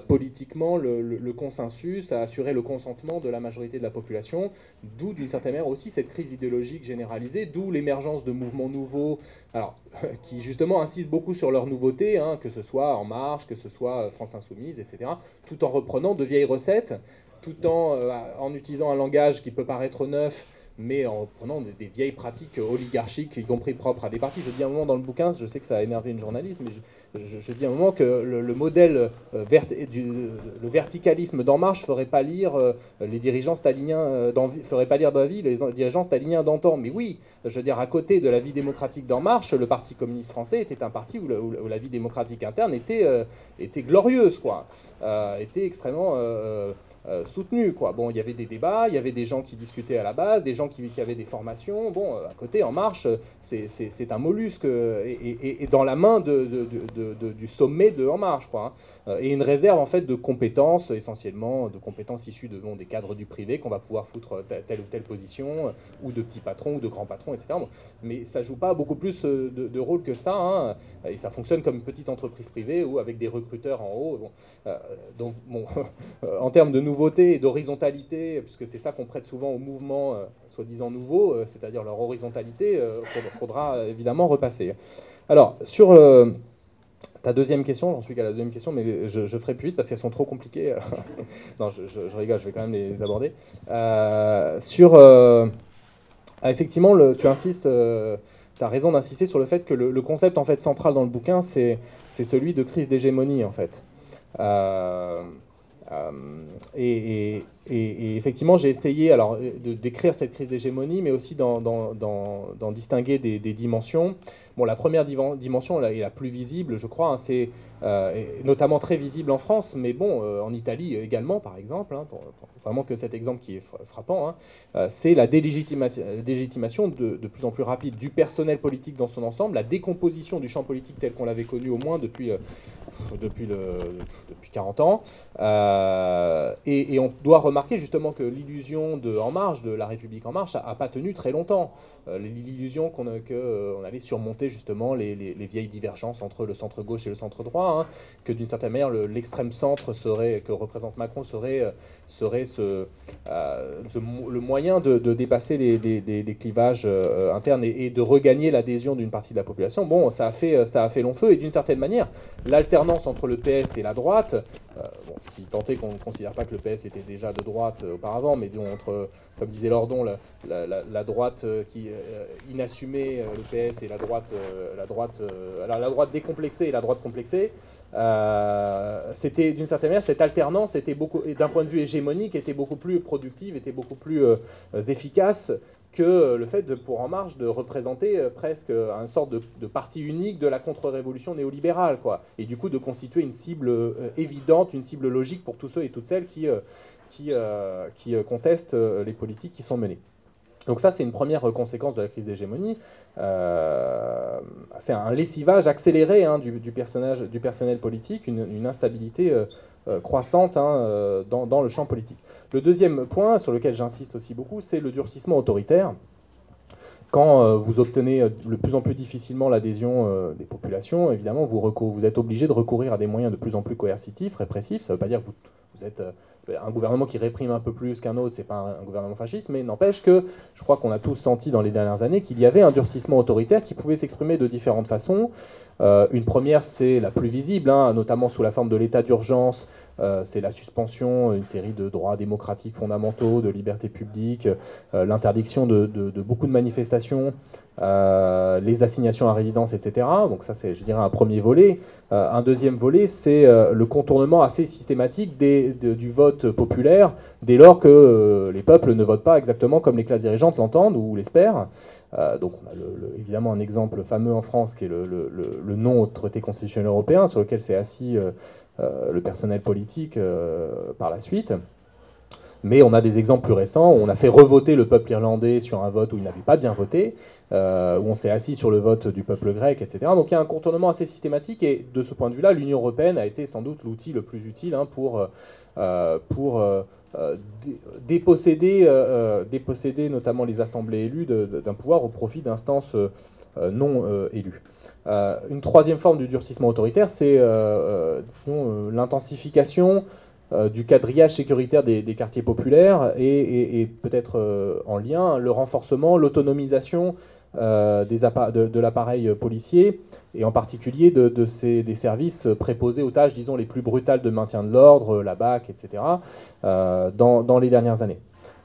politiquement le, consensus, à assurer le consentement de la majorité de la population, d'où d'une certaine manière aussi cette crise idéologique généralisée, d'où l'émergence de mouvements nouveaux, alors, qui justement insistent beaucoup sur leur nouveauté, hein, que ce soit En Marche, que ce soit France Insoumise, etc., tout en reprenant de vieilles recettes, tout en, euh, en utilisant un langage qui peut paraître neuf, mais en prenant des, vieilles pratiques oligarchiques, y compris propres à des partis. Je dis un moment dans le bouquin, je sais que ça a énervé une journaliste, mais je, dis un moment que le, modèle, euh, du, le verticalisme d'En Marche ferait pas lire euh, les dirigeants staliniens, euh, ferait pas lire d'avis les dirigeants staliniens d'antan. Mais oui, je veux dire, à côté de la vie démocratique d'En Marche, le Parti communiste français était un parti où, la vie démocratique interne était, était glorieuse, quoi, était extrêmement euh, soutenu. Quoi. Bon, il y avait des débats, il y avait des gens qui discutaient à la base, des gens qui, avaient des formations. Bon, euh, à côté, En Marche, c'est un mollusque et, dans la main de, du sommet de En Marche. Quoi, hein. Et une réserve en fait de compétences, essentiellement de compétences issues de, bon, des cadres du privé qu'on va pouvoir foutre telle ou telle position, euh, ou de petits patrons, ou de grands patrons, etc. mais ça joue pas beaucoup plus de, rôle que ça. Hein. Et ça fonctionne comme une petite entreprise privée ou avec des recruteurs en haut. donc, bon, en termes de nouveauté et d'horizontalité, puisque c'est ça qu'on prête souvent aux mouvements euh, soi-disant nouveaux, euh, c'est-à-dire leur horizontalité, il euh, faudra, évidemment repasser. Alors, sur ta deuxième question, j'en suis qu'à la deuxième question, mais je, ferai plus vite parce qu'elles sont trop compliquées. non, je, rigole, je vais quand même les aborder. sur. Ah, effectivement, tu insistes, tu as raison d'insister sur le fait que le, concept en fait, central dans le bouquin, c'est celui de crise d'hégémonie, en fait. Et, effectivement, j'ai essayé alors, de décrire cette crise d'hégémonie, mais aussi d'en distinguer des, dimensions. Bon, la première dimension là, est la plus visible, je crois, hein, c'est euh, notamment très visible en France, mais bon, euh, en Italie également, par exemple, hein, vraiment que cet exemple qui est frappant, hein, c'est la délégitimation, de, plus en plus rapide du personnel politique dans son ensemble, la décomposition du champ politique tel qu'on l'avait connu au moins depuis depuis, le, depuis 40 ans. Euh, et, on doit remarquer justement que l'illusion de En Marche, de la République En Marche, n'a pas tenu très longtemps. Euh, l'illusion qu'on euh, allait surmonter justement les, vieilles divergences entre le centre-gauche et le centre-droit, hein, que d'une certaine manière l'extrême centre serait, que représente Macron serait, serait ce, le moyen de, dépasser les, clivages internes et, de regagner l'adhésion d'une partie de la population. Bon, ça a fait, ça a fait long feu et d'une certaine manière, l'alternance entre le PS et la droite, euh, bon, si tant est qu'on ne considère pas que le PS était déjà de droite euh, auparavant, mais entre, comme disait Lordon, la, droite euh, qui inassumée, le PS, et la droite, la droite, la droite décomplexée et la droite complexée, c'était d'une certaine manière cette alternance était beaucoup, d'un point de vue hégémonique, était beaucoup plus productive, était beaucoup plus efficace que le fait de, pour En Marche de représenter euh, presque une sorte de, parti unique de la contre-révolution néolibérale, quoi. Et du coup de constituer une cible euh, évidente, une cible logique pour tous ceux et toutes celles euh, qui, qui contestent les politiques qui sont menées. Donc ça, c'est une première conséquence de la crise d'hégémonie. c'est un lessivage accéléré hein, du, personnage, du personnel politique, une, instabilité croissante hein, dans, le champ politique. Le deuxième point sur lequel j'insiste aussi beaucoup, c'est le durcissement autoritaire. Quand vous obtenez de plus en plus difficilement l'adhésion des populations, évidemment, vous, êtes obligé de recourir à des moyens de plus en plus coercitifs, répressifs. Ça ne veut pas dire que vous êtes un gouvernement qui réprime un peu plus qu'un autre, c'est pas un, gouvernement fasciste, mais n'empêche que je crois qu'on a tous senti dans les dernières années qu'il y avait un durcissement autoritaire qui pouvait s'exprimer de différentes façons. Euh, une première, c'est la plus visible, hein, notamment sous la forme de l'état d'urgence. Euh, c'est la suspension, une série de droits démocratiques fondamentaux, de libertés publiques, euh, l'interdiction de, beaucoup de manifestations, euh, les assignations à résidence, etc. Donc ça, c'est, je dirais, un premier volet. Un deuxième volet, c'est le contournement assez systématique du vote populaire, dès lors que les peuples ne votent pas exactement comme les classes dirigeantes l'entendent ou l'espèrent. donc on a évidemment un exemple fameux en France qui est le, le non au traité constitutionnel européen, sur lequel s'est assis le personnel politique par la suite. Mais on a des exemples plus récents où on a fait revoter le peuple irlandais sur un vote où il n'avait pas bien voté, euh, où on s'est assis sur le vote du peuple grec, etc. Donc il y a un contournement assez systématique et de ce point de vue-là, l'Union européenne a été sans doute l'outil le plus utile hein, pour, euh, euh, déposséder, déposséder notamment les assemblées élues d'un pouvoir au profit d'instances non élues. une troisième forme du durcissement autoritaire, c'est l'intensification euh, du quadrillage sécuritaire des, quartiers populaires et, peut-être euh, en lien le renforcement, l'autonomisation euh, de, l'appareil policier et en particulier de, des services préposés aux tâches, disons, les plus brutales de maintien de l'ordre, la BAC, etc., dans, les dernières années.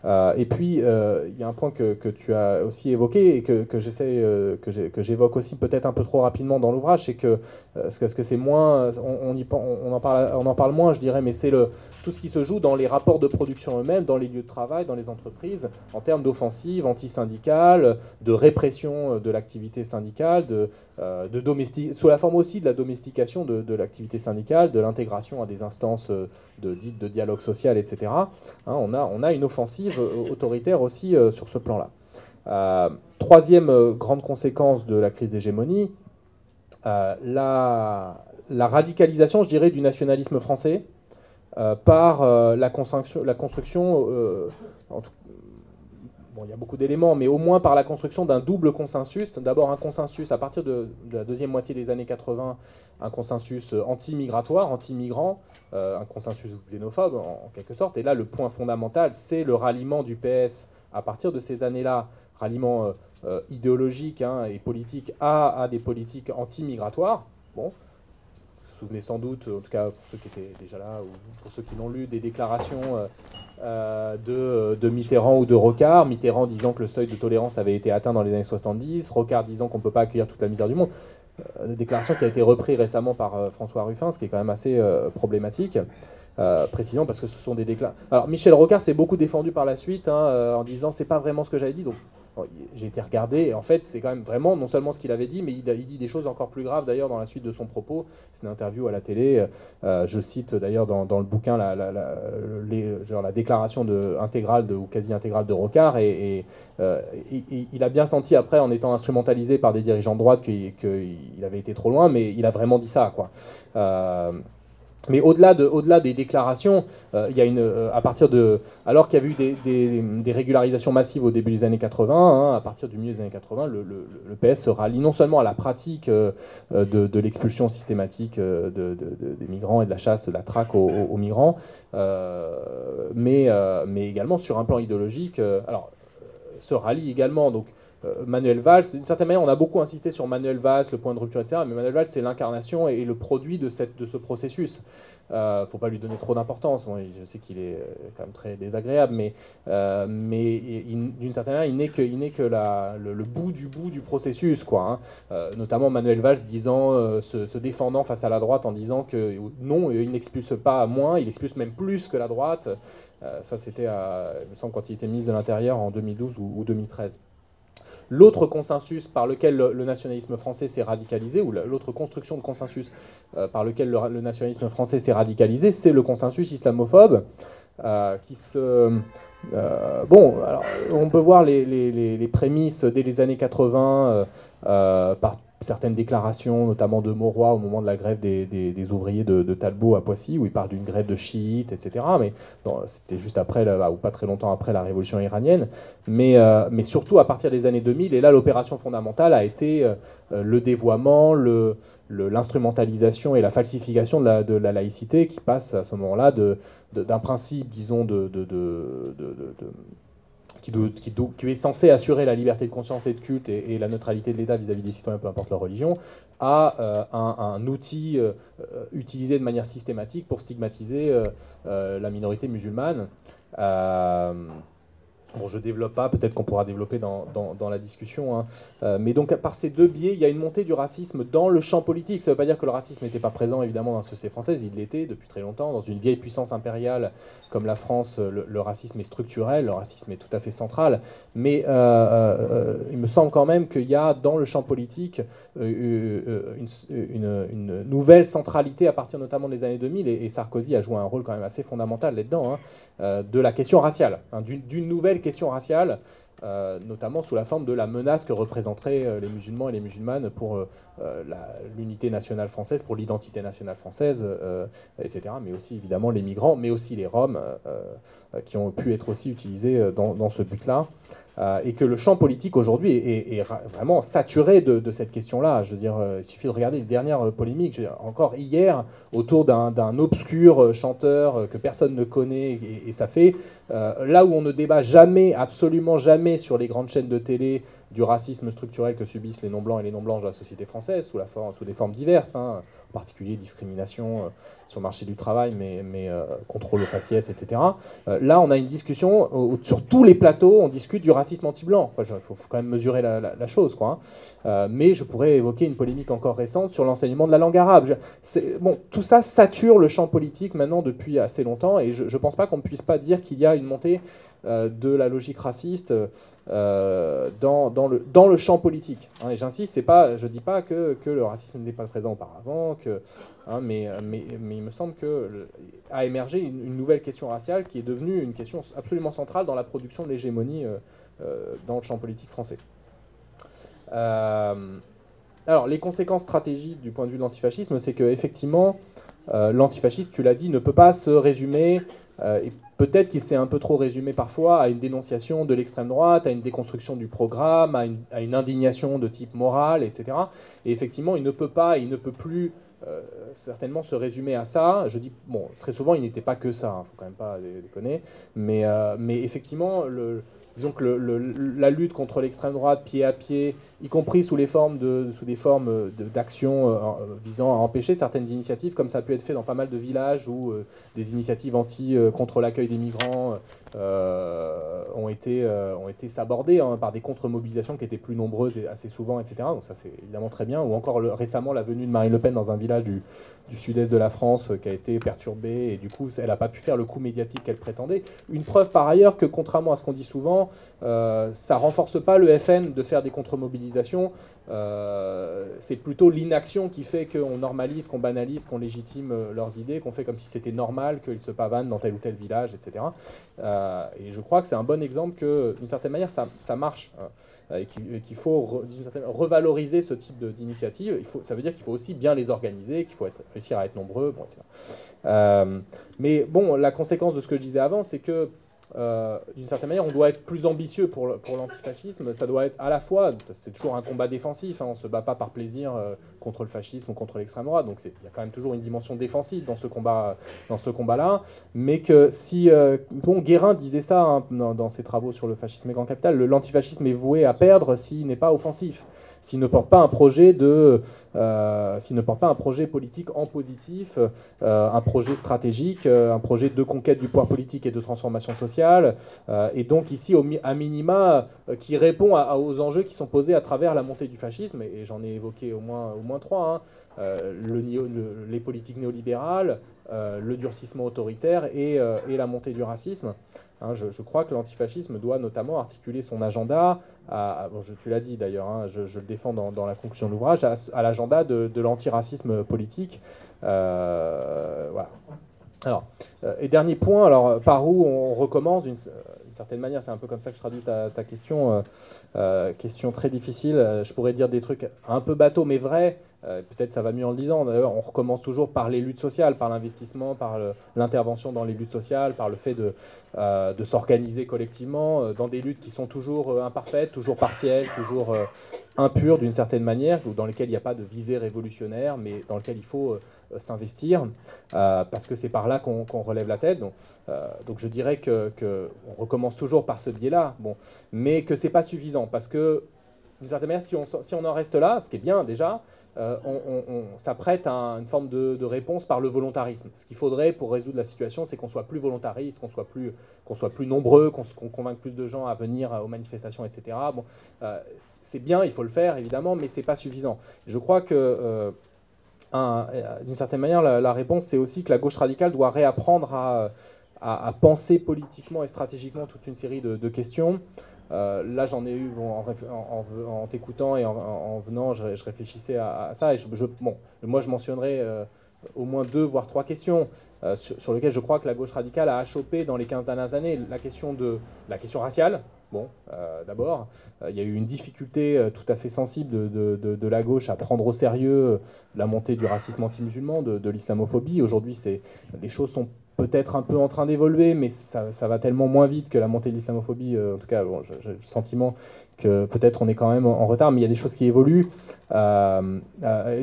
Euh, et puis, euh, il y a un point que, tu as aussi évoqué et que, j'essaie, euh, que j'évoque aussi peut-être un peu trop rapidement dans l'ouvrage, c'est que ce que c'est moins, on, on, y, on, en parle, on en parle moins, je dirais, mais c'est le, tout ce qui se joue dans les rapports de production eux-mêmes, dans les lieux de travail, dans les entreprises, en termes d'offensive anti-syndicale, de répression de l'activité syndicale, de, de sous la forme aussi de la domestication de, l'activité syndicale, de l'intégration à des instances de, dites de dialogue social, etc. Hein, on, a, une offensive euh, autoritaire aussi euh, sur ce plan-là. Euh, troisième grande conséquence de la crise d'hégémonie, la, radicalisation, je dirais, du nationalisme français par la la construction il y a beaucoup d'éléments, mais au moins par la construction d'un double consensus. D'abord un consensus à partir de, la deuxième moitié des années 80, un consensus anti-migratoire, anti-migrant, euh, un consensus xénophobe en, quelque sorte. Et là, le point fondamental, c'est le ralliement du PS à partir de ces années-là, ralliement euh, euh, idéologique hein, et politique à, à des politiques anti-migratoires. Bon, souvenez sans doute, en tout cas pour ceux qui étaient déjà là ou pour ceux qui l'ont lu, des déclarations euh, euh, de, Mitterrand ou de Rocard. Mitterrand disant que le seuil de tolérance avait été atteint dans les années 70, Rocard disant qu'on ne peut pas accueillir toute la misère du monde. Euh, déclaration qui a été reprise récemment par François Ruffin, ce qui est quand même assez problématique. précisément parce que ce sont des déclarations. Alors Michel Rocard s'est beaucoup défendu par la suite hein, en disant c'est pas vraiment ce que j'avais dit, donc j'ai été regardé, et en fait, c'est quand même vraiment non seulement ce qu'il avait dit, mais il, dit des choses encore plus graves d'ailleurs dans la suite de son propos. C'est une interview à la télé. Euh, je cite d'ailleurs dans, le bouquin la, déclaration intégrale ou quasi intégrale de Rocard, et, euh, il, a bien senti après, en étant instrumentalisé par des dirigeants de droite, qu'il avait été trop loin, mais il a vraiment dit ça. Quoi. Euh, mais au-delà de, au-delà des déclarations, euh, il y a une, euh, à partir de, alors qu'il y a eu des, régularisations massives au début des années 80, hein, à partir du milieu des années 80, le, le, PS se rallie non seulement à la pratique euh, de, l'expulsion systématique de, des migrants et de la chasse, de la traque aux, migrants, mais, mais également sur un plan idéologique. alors, se rallie également donc Manuel Valls, d'une certaine manière, on a beaucoup insisté sur Manuel Valls, le point de rupture, etc. Mais Manuel Valls, c'est l'incarnation et, le produit de, cette, de ce processus. ne euh, faut pas lui donner trop d'importance. je sais qu'il est euh, quand même très désagréable, mais, mais d'une certaine manière, il n'est que, il que la, le, bout du bout du processus, quoi. Hein. notamment Manuel Valls disant, se, défendant face à la droite en disant que non, il n'expulse pas moins, il expulse même plus que la droite. ça, c'était, il me semble, quand il était ministre de l'Intérieur en 2012 ou 2013. L'autre consensus par lequel le, nationalisme français s'est radicalisé, ou l'autre construction de consensus euh, par lequel le, nationalisme français s'est radicalisé, c'est le consensus islamophobe, euh, qui se... Euh, bon, alors, on peut voir les, prémices dès les années 80 par certaines déclarations, notamment de Mauroy au moment de la grève des, ouvriers de, Talbot à Poissy, où il parle d'une grève de chiites, etc. Mais c'était juste après, ou pas très longtemps après la révolution iranienne. Mais, euh, surtout à partir des années 2000, et là l'opération fondamentale a été euh, le dévoiement, l'instrumentalisation et la falsification de la, laïcité qui passe à ce moment-là d'un principe, disons, de qui, est censé assurer la liberté de conscience et de culte et, la neutralité de l'État vis-à-vis des citoyens, peu importe leur religion, à euh, un, outil euh, utilisé de manière systématique pour stigmatiser euh, la minorité musulmane. Bon, je développe pas, peut-être qu'on pourra développer dans, dans, la discussion. Hein. Euh, mais donc, par ces deux biais, il y a une montée du racisme dans le champ politique. Ça ne veut pas dire que le racisme n'était pas présent, évidemment, dans la société française. Il l'était depuis très longtemps. Dans une vieille puissance impériale comme la France, le, racisme est structurel, le racisme est tout à fait central. Mais euh, euh, il me semble quand même qu'il y a dans le champ politique une, nouvelle centralité à partir notamment des années 2000. Et, Sarkozy a joué un rôle quand même assez fondamental là-dedans, hein, de la question raciale, hein, d'une nouvelle question raciale, euh, notamment sous la forme de la menace que représenteraient euh, les musulmans et les musulmanes pour euh, l'unité nationale française, pour l'identité nationale française, etc. Mais aussi évidemment les migrants, mais aussi les Roms, qui ont pu être aussi utilisés dans ce but-là. Euh, et que le champ politique aujourd'hui est, vraiment saturé de, cette question-là. Je veux dire, euh, il suffit de regarder les dernières polémiques, encore hier, autour d'un obscur chanteur que personne ne connaît, et, ça fait, euh, là où on ne débat jamais, absolument jamais, sur les grandes chaînes de télé du racisme structurel que subissent les non-blancs et les non-blanches de la société française, sous, des formes diverses, hein, en particulier discrimination euh, sur le marché du travail, mais, mais euh, contrôle aux faciès, etc. Euh, là, on a une discussion, sur tous les plateaux, on discute du racisme anti-blanc. Il faut, quand même mesurer la, chose. Quoi, hein. mais je pourrais évoquer une polémique encore récente sur l'enseignement de la langue arabe. bon, tout ça sature le champ politique maintenant depuis assez longtemps, et je ne pense pas qu'on ne puisse pas dire qu'il y a une montée euh, de la logique raciste euh, dans, le, champ politique. Hein, et j'insiste, je ne dis pas que, le racisme n'était pas présent auparavant, que, hein, mais, mais, il me semble qu'a émergé une, nouvelle question raciale qui est devenue une question absolument centrale dans la production de l'hégémonie euh, dans le champ politique français. alors, les conséquences stratégiques du point de vue de l'antifascisme, c'est qu'effectivement, l'antifascisme, tu l'as dit, ne peut pas se résumer et Peut-être qu'il s'est un peu trop résumé parfois à une dénonciation de l'extrême droite, à une déconstruction du programme, à une, indignation de type moral, etc. Et effectivement, il ne peut pas, il ne peut plus euh, certainement se résumer à ça. Je dis, bon, très souvent, il n'était pas que ça, il hein, faut quand même pas déconner. Mais, euh, mais effectivement, disons que la lutte contre l'extrême droite, pied à pied, y compris sous, les formes de, sous des formes d'action euh, visant à empêcher certaines initiatives, comme ça a pu être fait dans pas mal de villages où euh, des initiatives anti euh, contre l'accueil des migrants ont, été, ont été sabordées hein, par des contre-mobilisations qui étaient plus nombreuses assez souvent, etc. Donc ça c'est évidemment très bien. Ou encore récemment la venue de Marine Le Pen dans un village du, du sud-est de la France qui a été perturbée et du coup elle n'a pas pu faire le coup médiatique qu'elle prétendait. Une preuve par ailleurs que contrairement à ce qu'on dit souvent, ça renforce pas le FN de faire des contre-mobilisations euh, c'est plutôt l'inaction qui fait qu'on normalise, qu'on banalise, qu'on légitime euh, leurs idées, qu'on fait comme si c'était normal qu'ils se pavanent dans tel ou tel village, etc. Euh, et je crois que c'est un bon exemple que, d'une certaine manière, ça, marche. Et qu'il faut revaloriser ce type d'initiative. Ça veut dire qu'il faut aussi bien les organiser, qu'il faut réussir à être nombreux. Bon, mais bon, la conséquence de ce que je disais avant, c'est que euh, d'une certaine manière, on doit être plus ambitieux pour, l'antifascisme. Ça doit être à la fois, c'est toujours un combat défensif, hein, on ne se bat pas par plaisir euh, contre le fascisme ou contre l'extrême droite, donc il y a quand même toujours une dimension défensive dans ce combat, dans ce combat-là. Mais que si, euh, bon, Guérin disait ça hein, dans, ses travaux sur le fascisme et grand capital, l'antifascisme est voué à perdre s'il n'est pas offensif s'il ne porte pas un projet de, euh, ne pas un projet politique en positif, euh, un projet stratégique, euh, un projet de conquête du pouvoir politique et de transformation sociale, et donc ici au, à minima qui répond aux enjeux qui sont posés à travers la montée du fascisme, et, j'en ai évoqué au moins, au moins trois, hein. Le, les politiques néolibérales, le durcissement autoritaire et, et, la montée du racisme. Hein, je, crois que l'antifascisme doit notamment articuler son agenda, je, tu l'as dit d'ailleurs, hein, je, le défends dans, la conclusion de l'ouvrage, à, l'agenda de, l'antiracisme politique. Euh. Alors, euh, et dernier point, alors par où on recommence d'une certaine manière, c'est un peu comme ça que je traduis ta, question. question très difficile. Je pourrais dire des trucs un peu bateaux, mais vrais. Peut-être ça va mieux en le disant. D'ailleurs, on recommence toujours par les luttes sociales, par l'investissement, par l'intervention dans les luttes sociales, par le fait de, de s'organiser collectivement dans des luttes qui sont toujours imparfaites, toujours partielles, toujours impures d'une certaine manière, dans lesquelles il n'y a pas de visée révolutionnaire, mais dans lesquelles il faut euh, s'investir, euh, parce que c'est par là qu'on relève la tête. Donc, euh, je dirais qu'on que on recommence toujours par ce biais-là, bon, mais que c'est pas suffisant, parce que d'une certaine manière, si on en reste là, ce qui est bien déjà, on, s'apprête à une forme de, réponse par le volontarisme. Ce qu'il faudrait pour résoudre la situation, c'est qu'on soit plus volontariste, qu'on soit plus, soit plus nombreux, qu'on convainque plus de gens à venir aux manifestations, etc. Bon, c'est bien, il faut le faire évidemment, mais c'est pas suffisant. Je crois que euh, d'une certaine manière, la, réponse, c'est aussi que la gauche radicale doit réapprendre à, penser politiquement et stratégiquement toute une série de, questions. Euh, là, j'en ai eu en, t'écoutant et en, venant, je, réfléchissais à, ça. Je, bon, moi, je mentionnerai euh, au moins deux, voire trois questions sur, lesquelles je crois que la gauche radicale a achoppé dans les 15 dernières années. La question, de, la question raciale, Bon, euh, d'abord, euh, il y a eu une difficulté euh, tout à fait sensible de, la gauche à prendre au sérieux la montée du racisme anti-musulman, de, l'islamophobie. Aujourd'hui, les choses sont peut-être un peu en train d'évoluer, mais ça, va tellement moins vite que la montée de l'islamophobie. en tout cas, j'ai le sentiment que peut-être on est quand même en retard, mais il y a des choses qui évoluent. une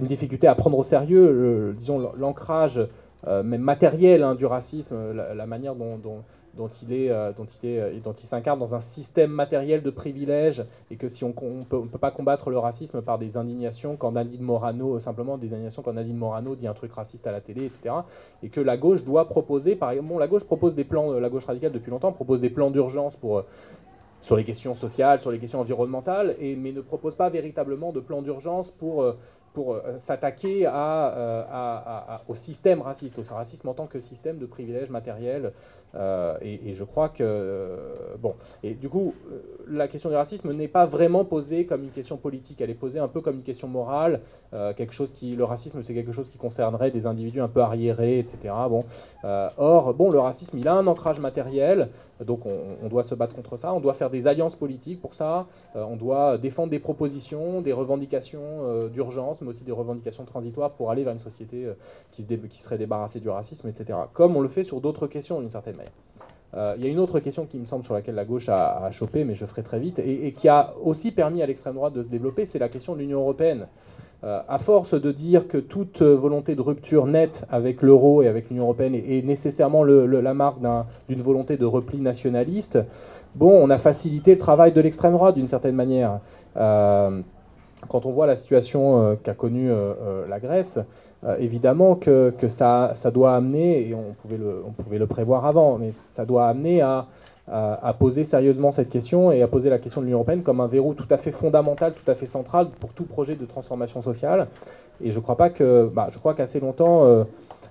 difficulté à prendre au sérieux, disons, l'ancrage même matériel hein, du racisme, la, manière dont il est, euh, dont il est, euh, dont il s'incarne dans un système matériel de privilèges et que si on ne peut, pas combattre le racisme par des indignations quand Nadine Morano, euh, simplement des indignations quand Nadine Morano dit un truc raciste à la télé, etc. Et que la gauche doit proposer, par exemple, bon, la gauche propose des plans, la gauche radicale depuis longtemps propose des plans d'urgence pour sur les questions sociales, sur les questions environnementales, et, mais ne propose pas véritablement de plan d'urgence pour pour euh, s'attaquer euh, au système raciste, au racisme en tant que système de privilèges matériels. Euh, et, je crois que... bon, et du coup, la question du racisme n'est pas vraiment posée comme une question politique, elle est posée un peu comme une question morale, quelque chose qui... Le racisme, c'est quelque chose qui concernerait des individus un peu arriérés, etc. Bon, or, bon, le racisme, il a un ancrage matériel, donc on, on, doit se battre contre ça, on doit faire des alliances politiques pour ça, on doit défendre des propositions, des revendications d'urgence, mais aussi des revendications transitoires pour aller vers une société euh, qui, se qui serait débarrassée du racisme, etc. Comme on le fait sur d'autres questions d'une certaine manière. Euh, il y a une autre question qui me semble sur laquelle la gauche a, chopé, mais je ferai très vite, et, qui a aussi permis à l'extrême droite de se développer, c'est la question de l'Union européenne. Euh, à force de dire que toute volonté de rupture nette avec l'euro et avec l'Union européenne est, nécessairement la marque d'une volonté de repli nationaliste, bon, on a facilité le travail de l'extrême droite d'une certaine manière quand on voit la situation euh, qu'a connue euh, euh, la Grèce, évidemment que, ça, doit amener, et on pouvait, le, prévoir avant, mais ça doit amener à, poser sérieusement cette question et à poser la question de l'Union européenne comme un verrou tout à fait fondamental, tout à fait central pour tout projet de transformation sociale. Et je crois pas que, bah, je crois qu'assez longtemps,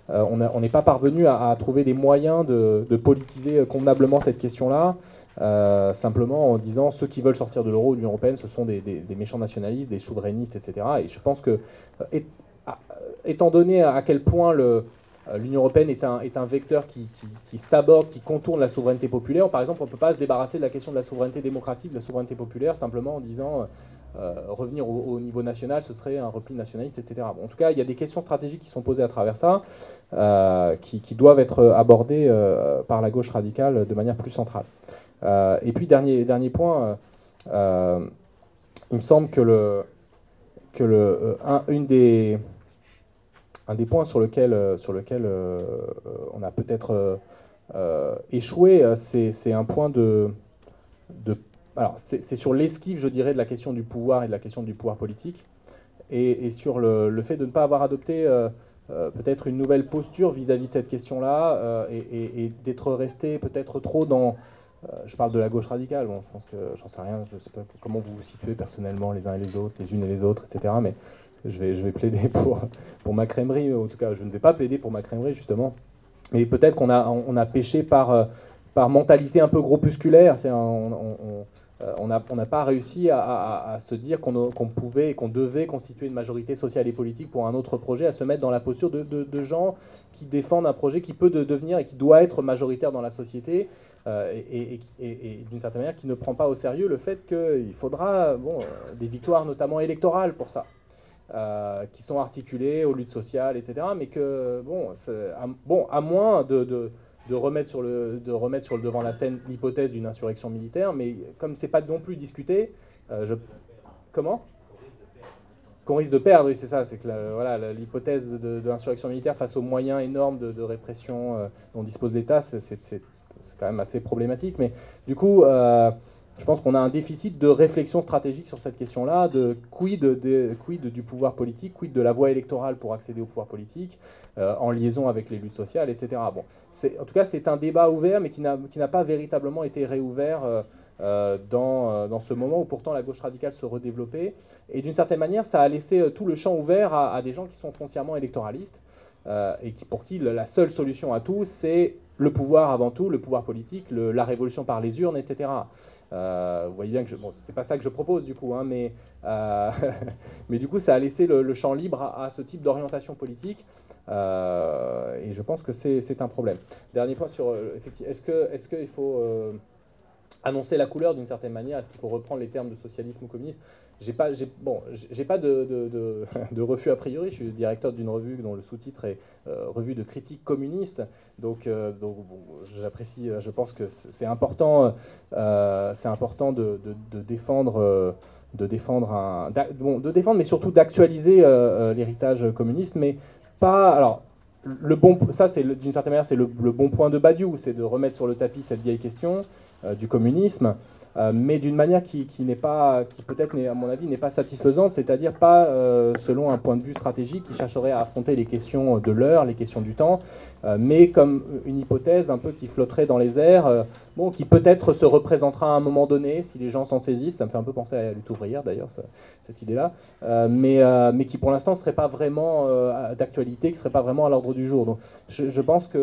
on n'est pas parvenu à, trouver des moyens de, de politiser convenablement cette question-là. Euh, simplement en disant ceux qui veulent sortir de l'euro, de l'Union européenne, ce sont des, méchants nationalistes, des souverainistes, etc. Et je pense que, euh, étant donné à quel point euh, l'Union européenne est un, vecteur qui, saborde, qui contourne la souveraineté populaire, par exemple, on ne peut pas se débarrasser de la question de la souveraineté démocratique, de la souveraineté populaire, simplement en disant revenir au, niveau national, ce serait un repli nationaliste, etc. en tout cas, il y a des questions stratégiques qui sont posées à travers ça, qui, doivent être abordées par la gauche radicale de manière plus centrale. Euh, et puis, dernier, dernier point, euh, euh, il me semble que, le, que le, un, une des, un des points sur lequel, sur lequel on a peut-être échoué, c'est un point de, de alors c'est sur l'esquive, je dirais, de la question du pouvoir et de la question du pouvoir politique, et, sur le, le, fait de ne pas avoir adopté peut-être une nouvelle posture vis-à-vis de cette question-là, et, et d'être resté peut-être trop dans, je parle de la gauche radicale, bon, je pense que j'en sais rien, je ne sais pas comment vous vous situez personnellement les uns et les autres, les unes et les autres, etc. Mais je vais, je vais plaider pour, pour ma crèmerie, en tout cas je ne vais pas plaider pour ma crèmerie justement. Mais peut-être qu'on a, on a péché par, euh, par mentalité un peu groupusculaire. On, on, on n'a pas réussi à, se dire qu'on pouvait et qu'on devait constituer une majorité sociale et politique pour un autre projet, à se mettre dans la posture de, gens qui défendent un projet qui peut devenir et qui doit être majoritaire dans la société, et, d'une certaine manière qui ne prend pas au sérieux le fait qu'il faudra bon, des victoires notamment électorales pour ça. Euh, qui sont articulés aux luttes sociales, etc. Mais que, bon, à, bon à moins de, de, remettre sur le, de remettre sur le devant la scène l'hypothèse d'une insurrection militaire, mais comme c'est pas non plus discuté, euh, je... comment? Qu'on risque de perdre, oui, c'est ça, c'est que voilà, l'hypothèse de, l'insurrection militaire face aux moyens énormes de, répression euh, dont dispose l'État, c'est quand même assez problématique. Mais du coup, je pense qu'on a un déficit de réflexion stratégique sur cette question-là, de quid, du pouvoir politique, quid de la voie électorale pour accéder au pouvoir politique, euh, en liaison avec les luttes sociales, etc. Bon, en tout cas, c'est un débat ouvert, mais qui n'a pas véritablement été réouvert euh, euh, dans, dans, ce moment où pourtant la gauche radicale se redéveloppait. Et d'une certaine manière, ça a laissé tout le champ ouvert à, des gens qui sont foncièrement électoralistes, et qui, pour qui la seule solution à tout, c'est le pouvoir avant tout, le pouvoir politique, la révolution par les urnes, etc. Euh, vous voyez bien que je, bon, c'est pas ça que je propose du coup, hein, mais, euh, mais du coup ça a laissé le, champ libre à, ce type d'orientation politique, euh, et je pense que c'est, un problème. Dernier point sur, est-ce est-ce qu'il faut annoncer la couleur d'une certaine manière Est-ce qu'il faut reprendre les termes de socialisme ou communiste? J'ai pas, j'ai, bon, j'ai pas de, de, de, refus a priori. Je suis directeur d'une revue dont le sous-titre est euh, Revue de critique communiste. Donc, euh, donc j'apprécie. Je pense que c'est important, euh, c'est important de, défendre, de défendre un, bon, de défendre, mais surtout d'actualiser l'héritage communiste, mais pas. Alors, le bon, ça, c'est d'une certaine manière, c'est le, le, bon point de Badiou, c'est de remettre sur le tapis cette vieille question du communisme. Euh, mais d'une manière qui, n'est pas, qui peut-être, à mon avis, n'est pas satisfaisante, c'est-à-dire pas euh, selon un point de vue stratégique qui chercherait à affronter les questions de l'heure, les questions du temps, euh, mais comme une hypothèse un peu qui flotterait dans les airs, bon, qui peut-être se représentera à un moment donné si les gens s'en saisissent. Ça me fait un peu penser à ouvrière d'ailleurs, cette idée-là, mais, qui pour l'instant ne serait pas vraiment d'actualité, qui ne serait pas vraiment à l'ordre du jour. Donc je, pense qu'on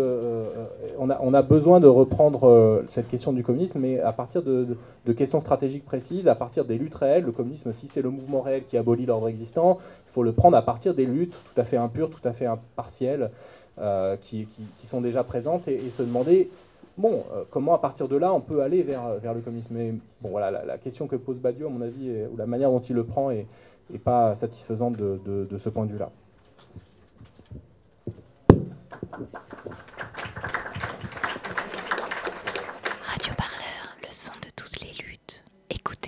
on, a, on a besoin de reprendre cette question du communisme, mais à partir de questions stratégiques précises à partir des luttes réelles. Le communisme, si c'est le mouvement réel qui abolit l'ordre existant, il faut le prendre à partir des luttes tout à fait impures, tout à fait impartielles, euh, qui, sont déjà présentes et, se demander euh, comment à partir de là on peut aller vers, le communisme. Mais voilà, la, question que pose Badiou, à mon avis, ou la manière dont il le prend, est, pas satisfaisante de, de ce point de vue-là.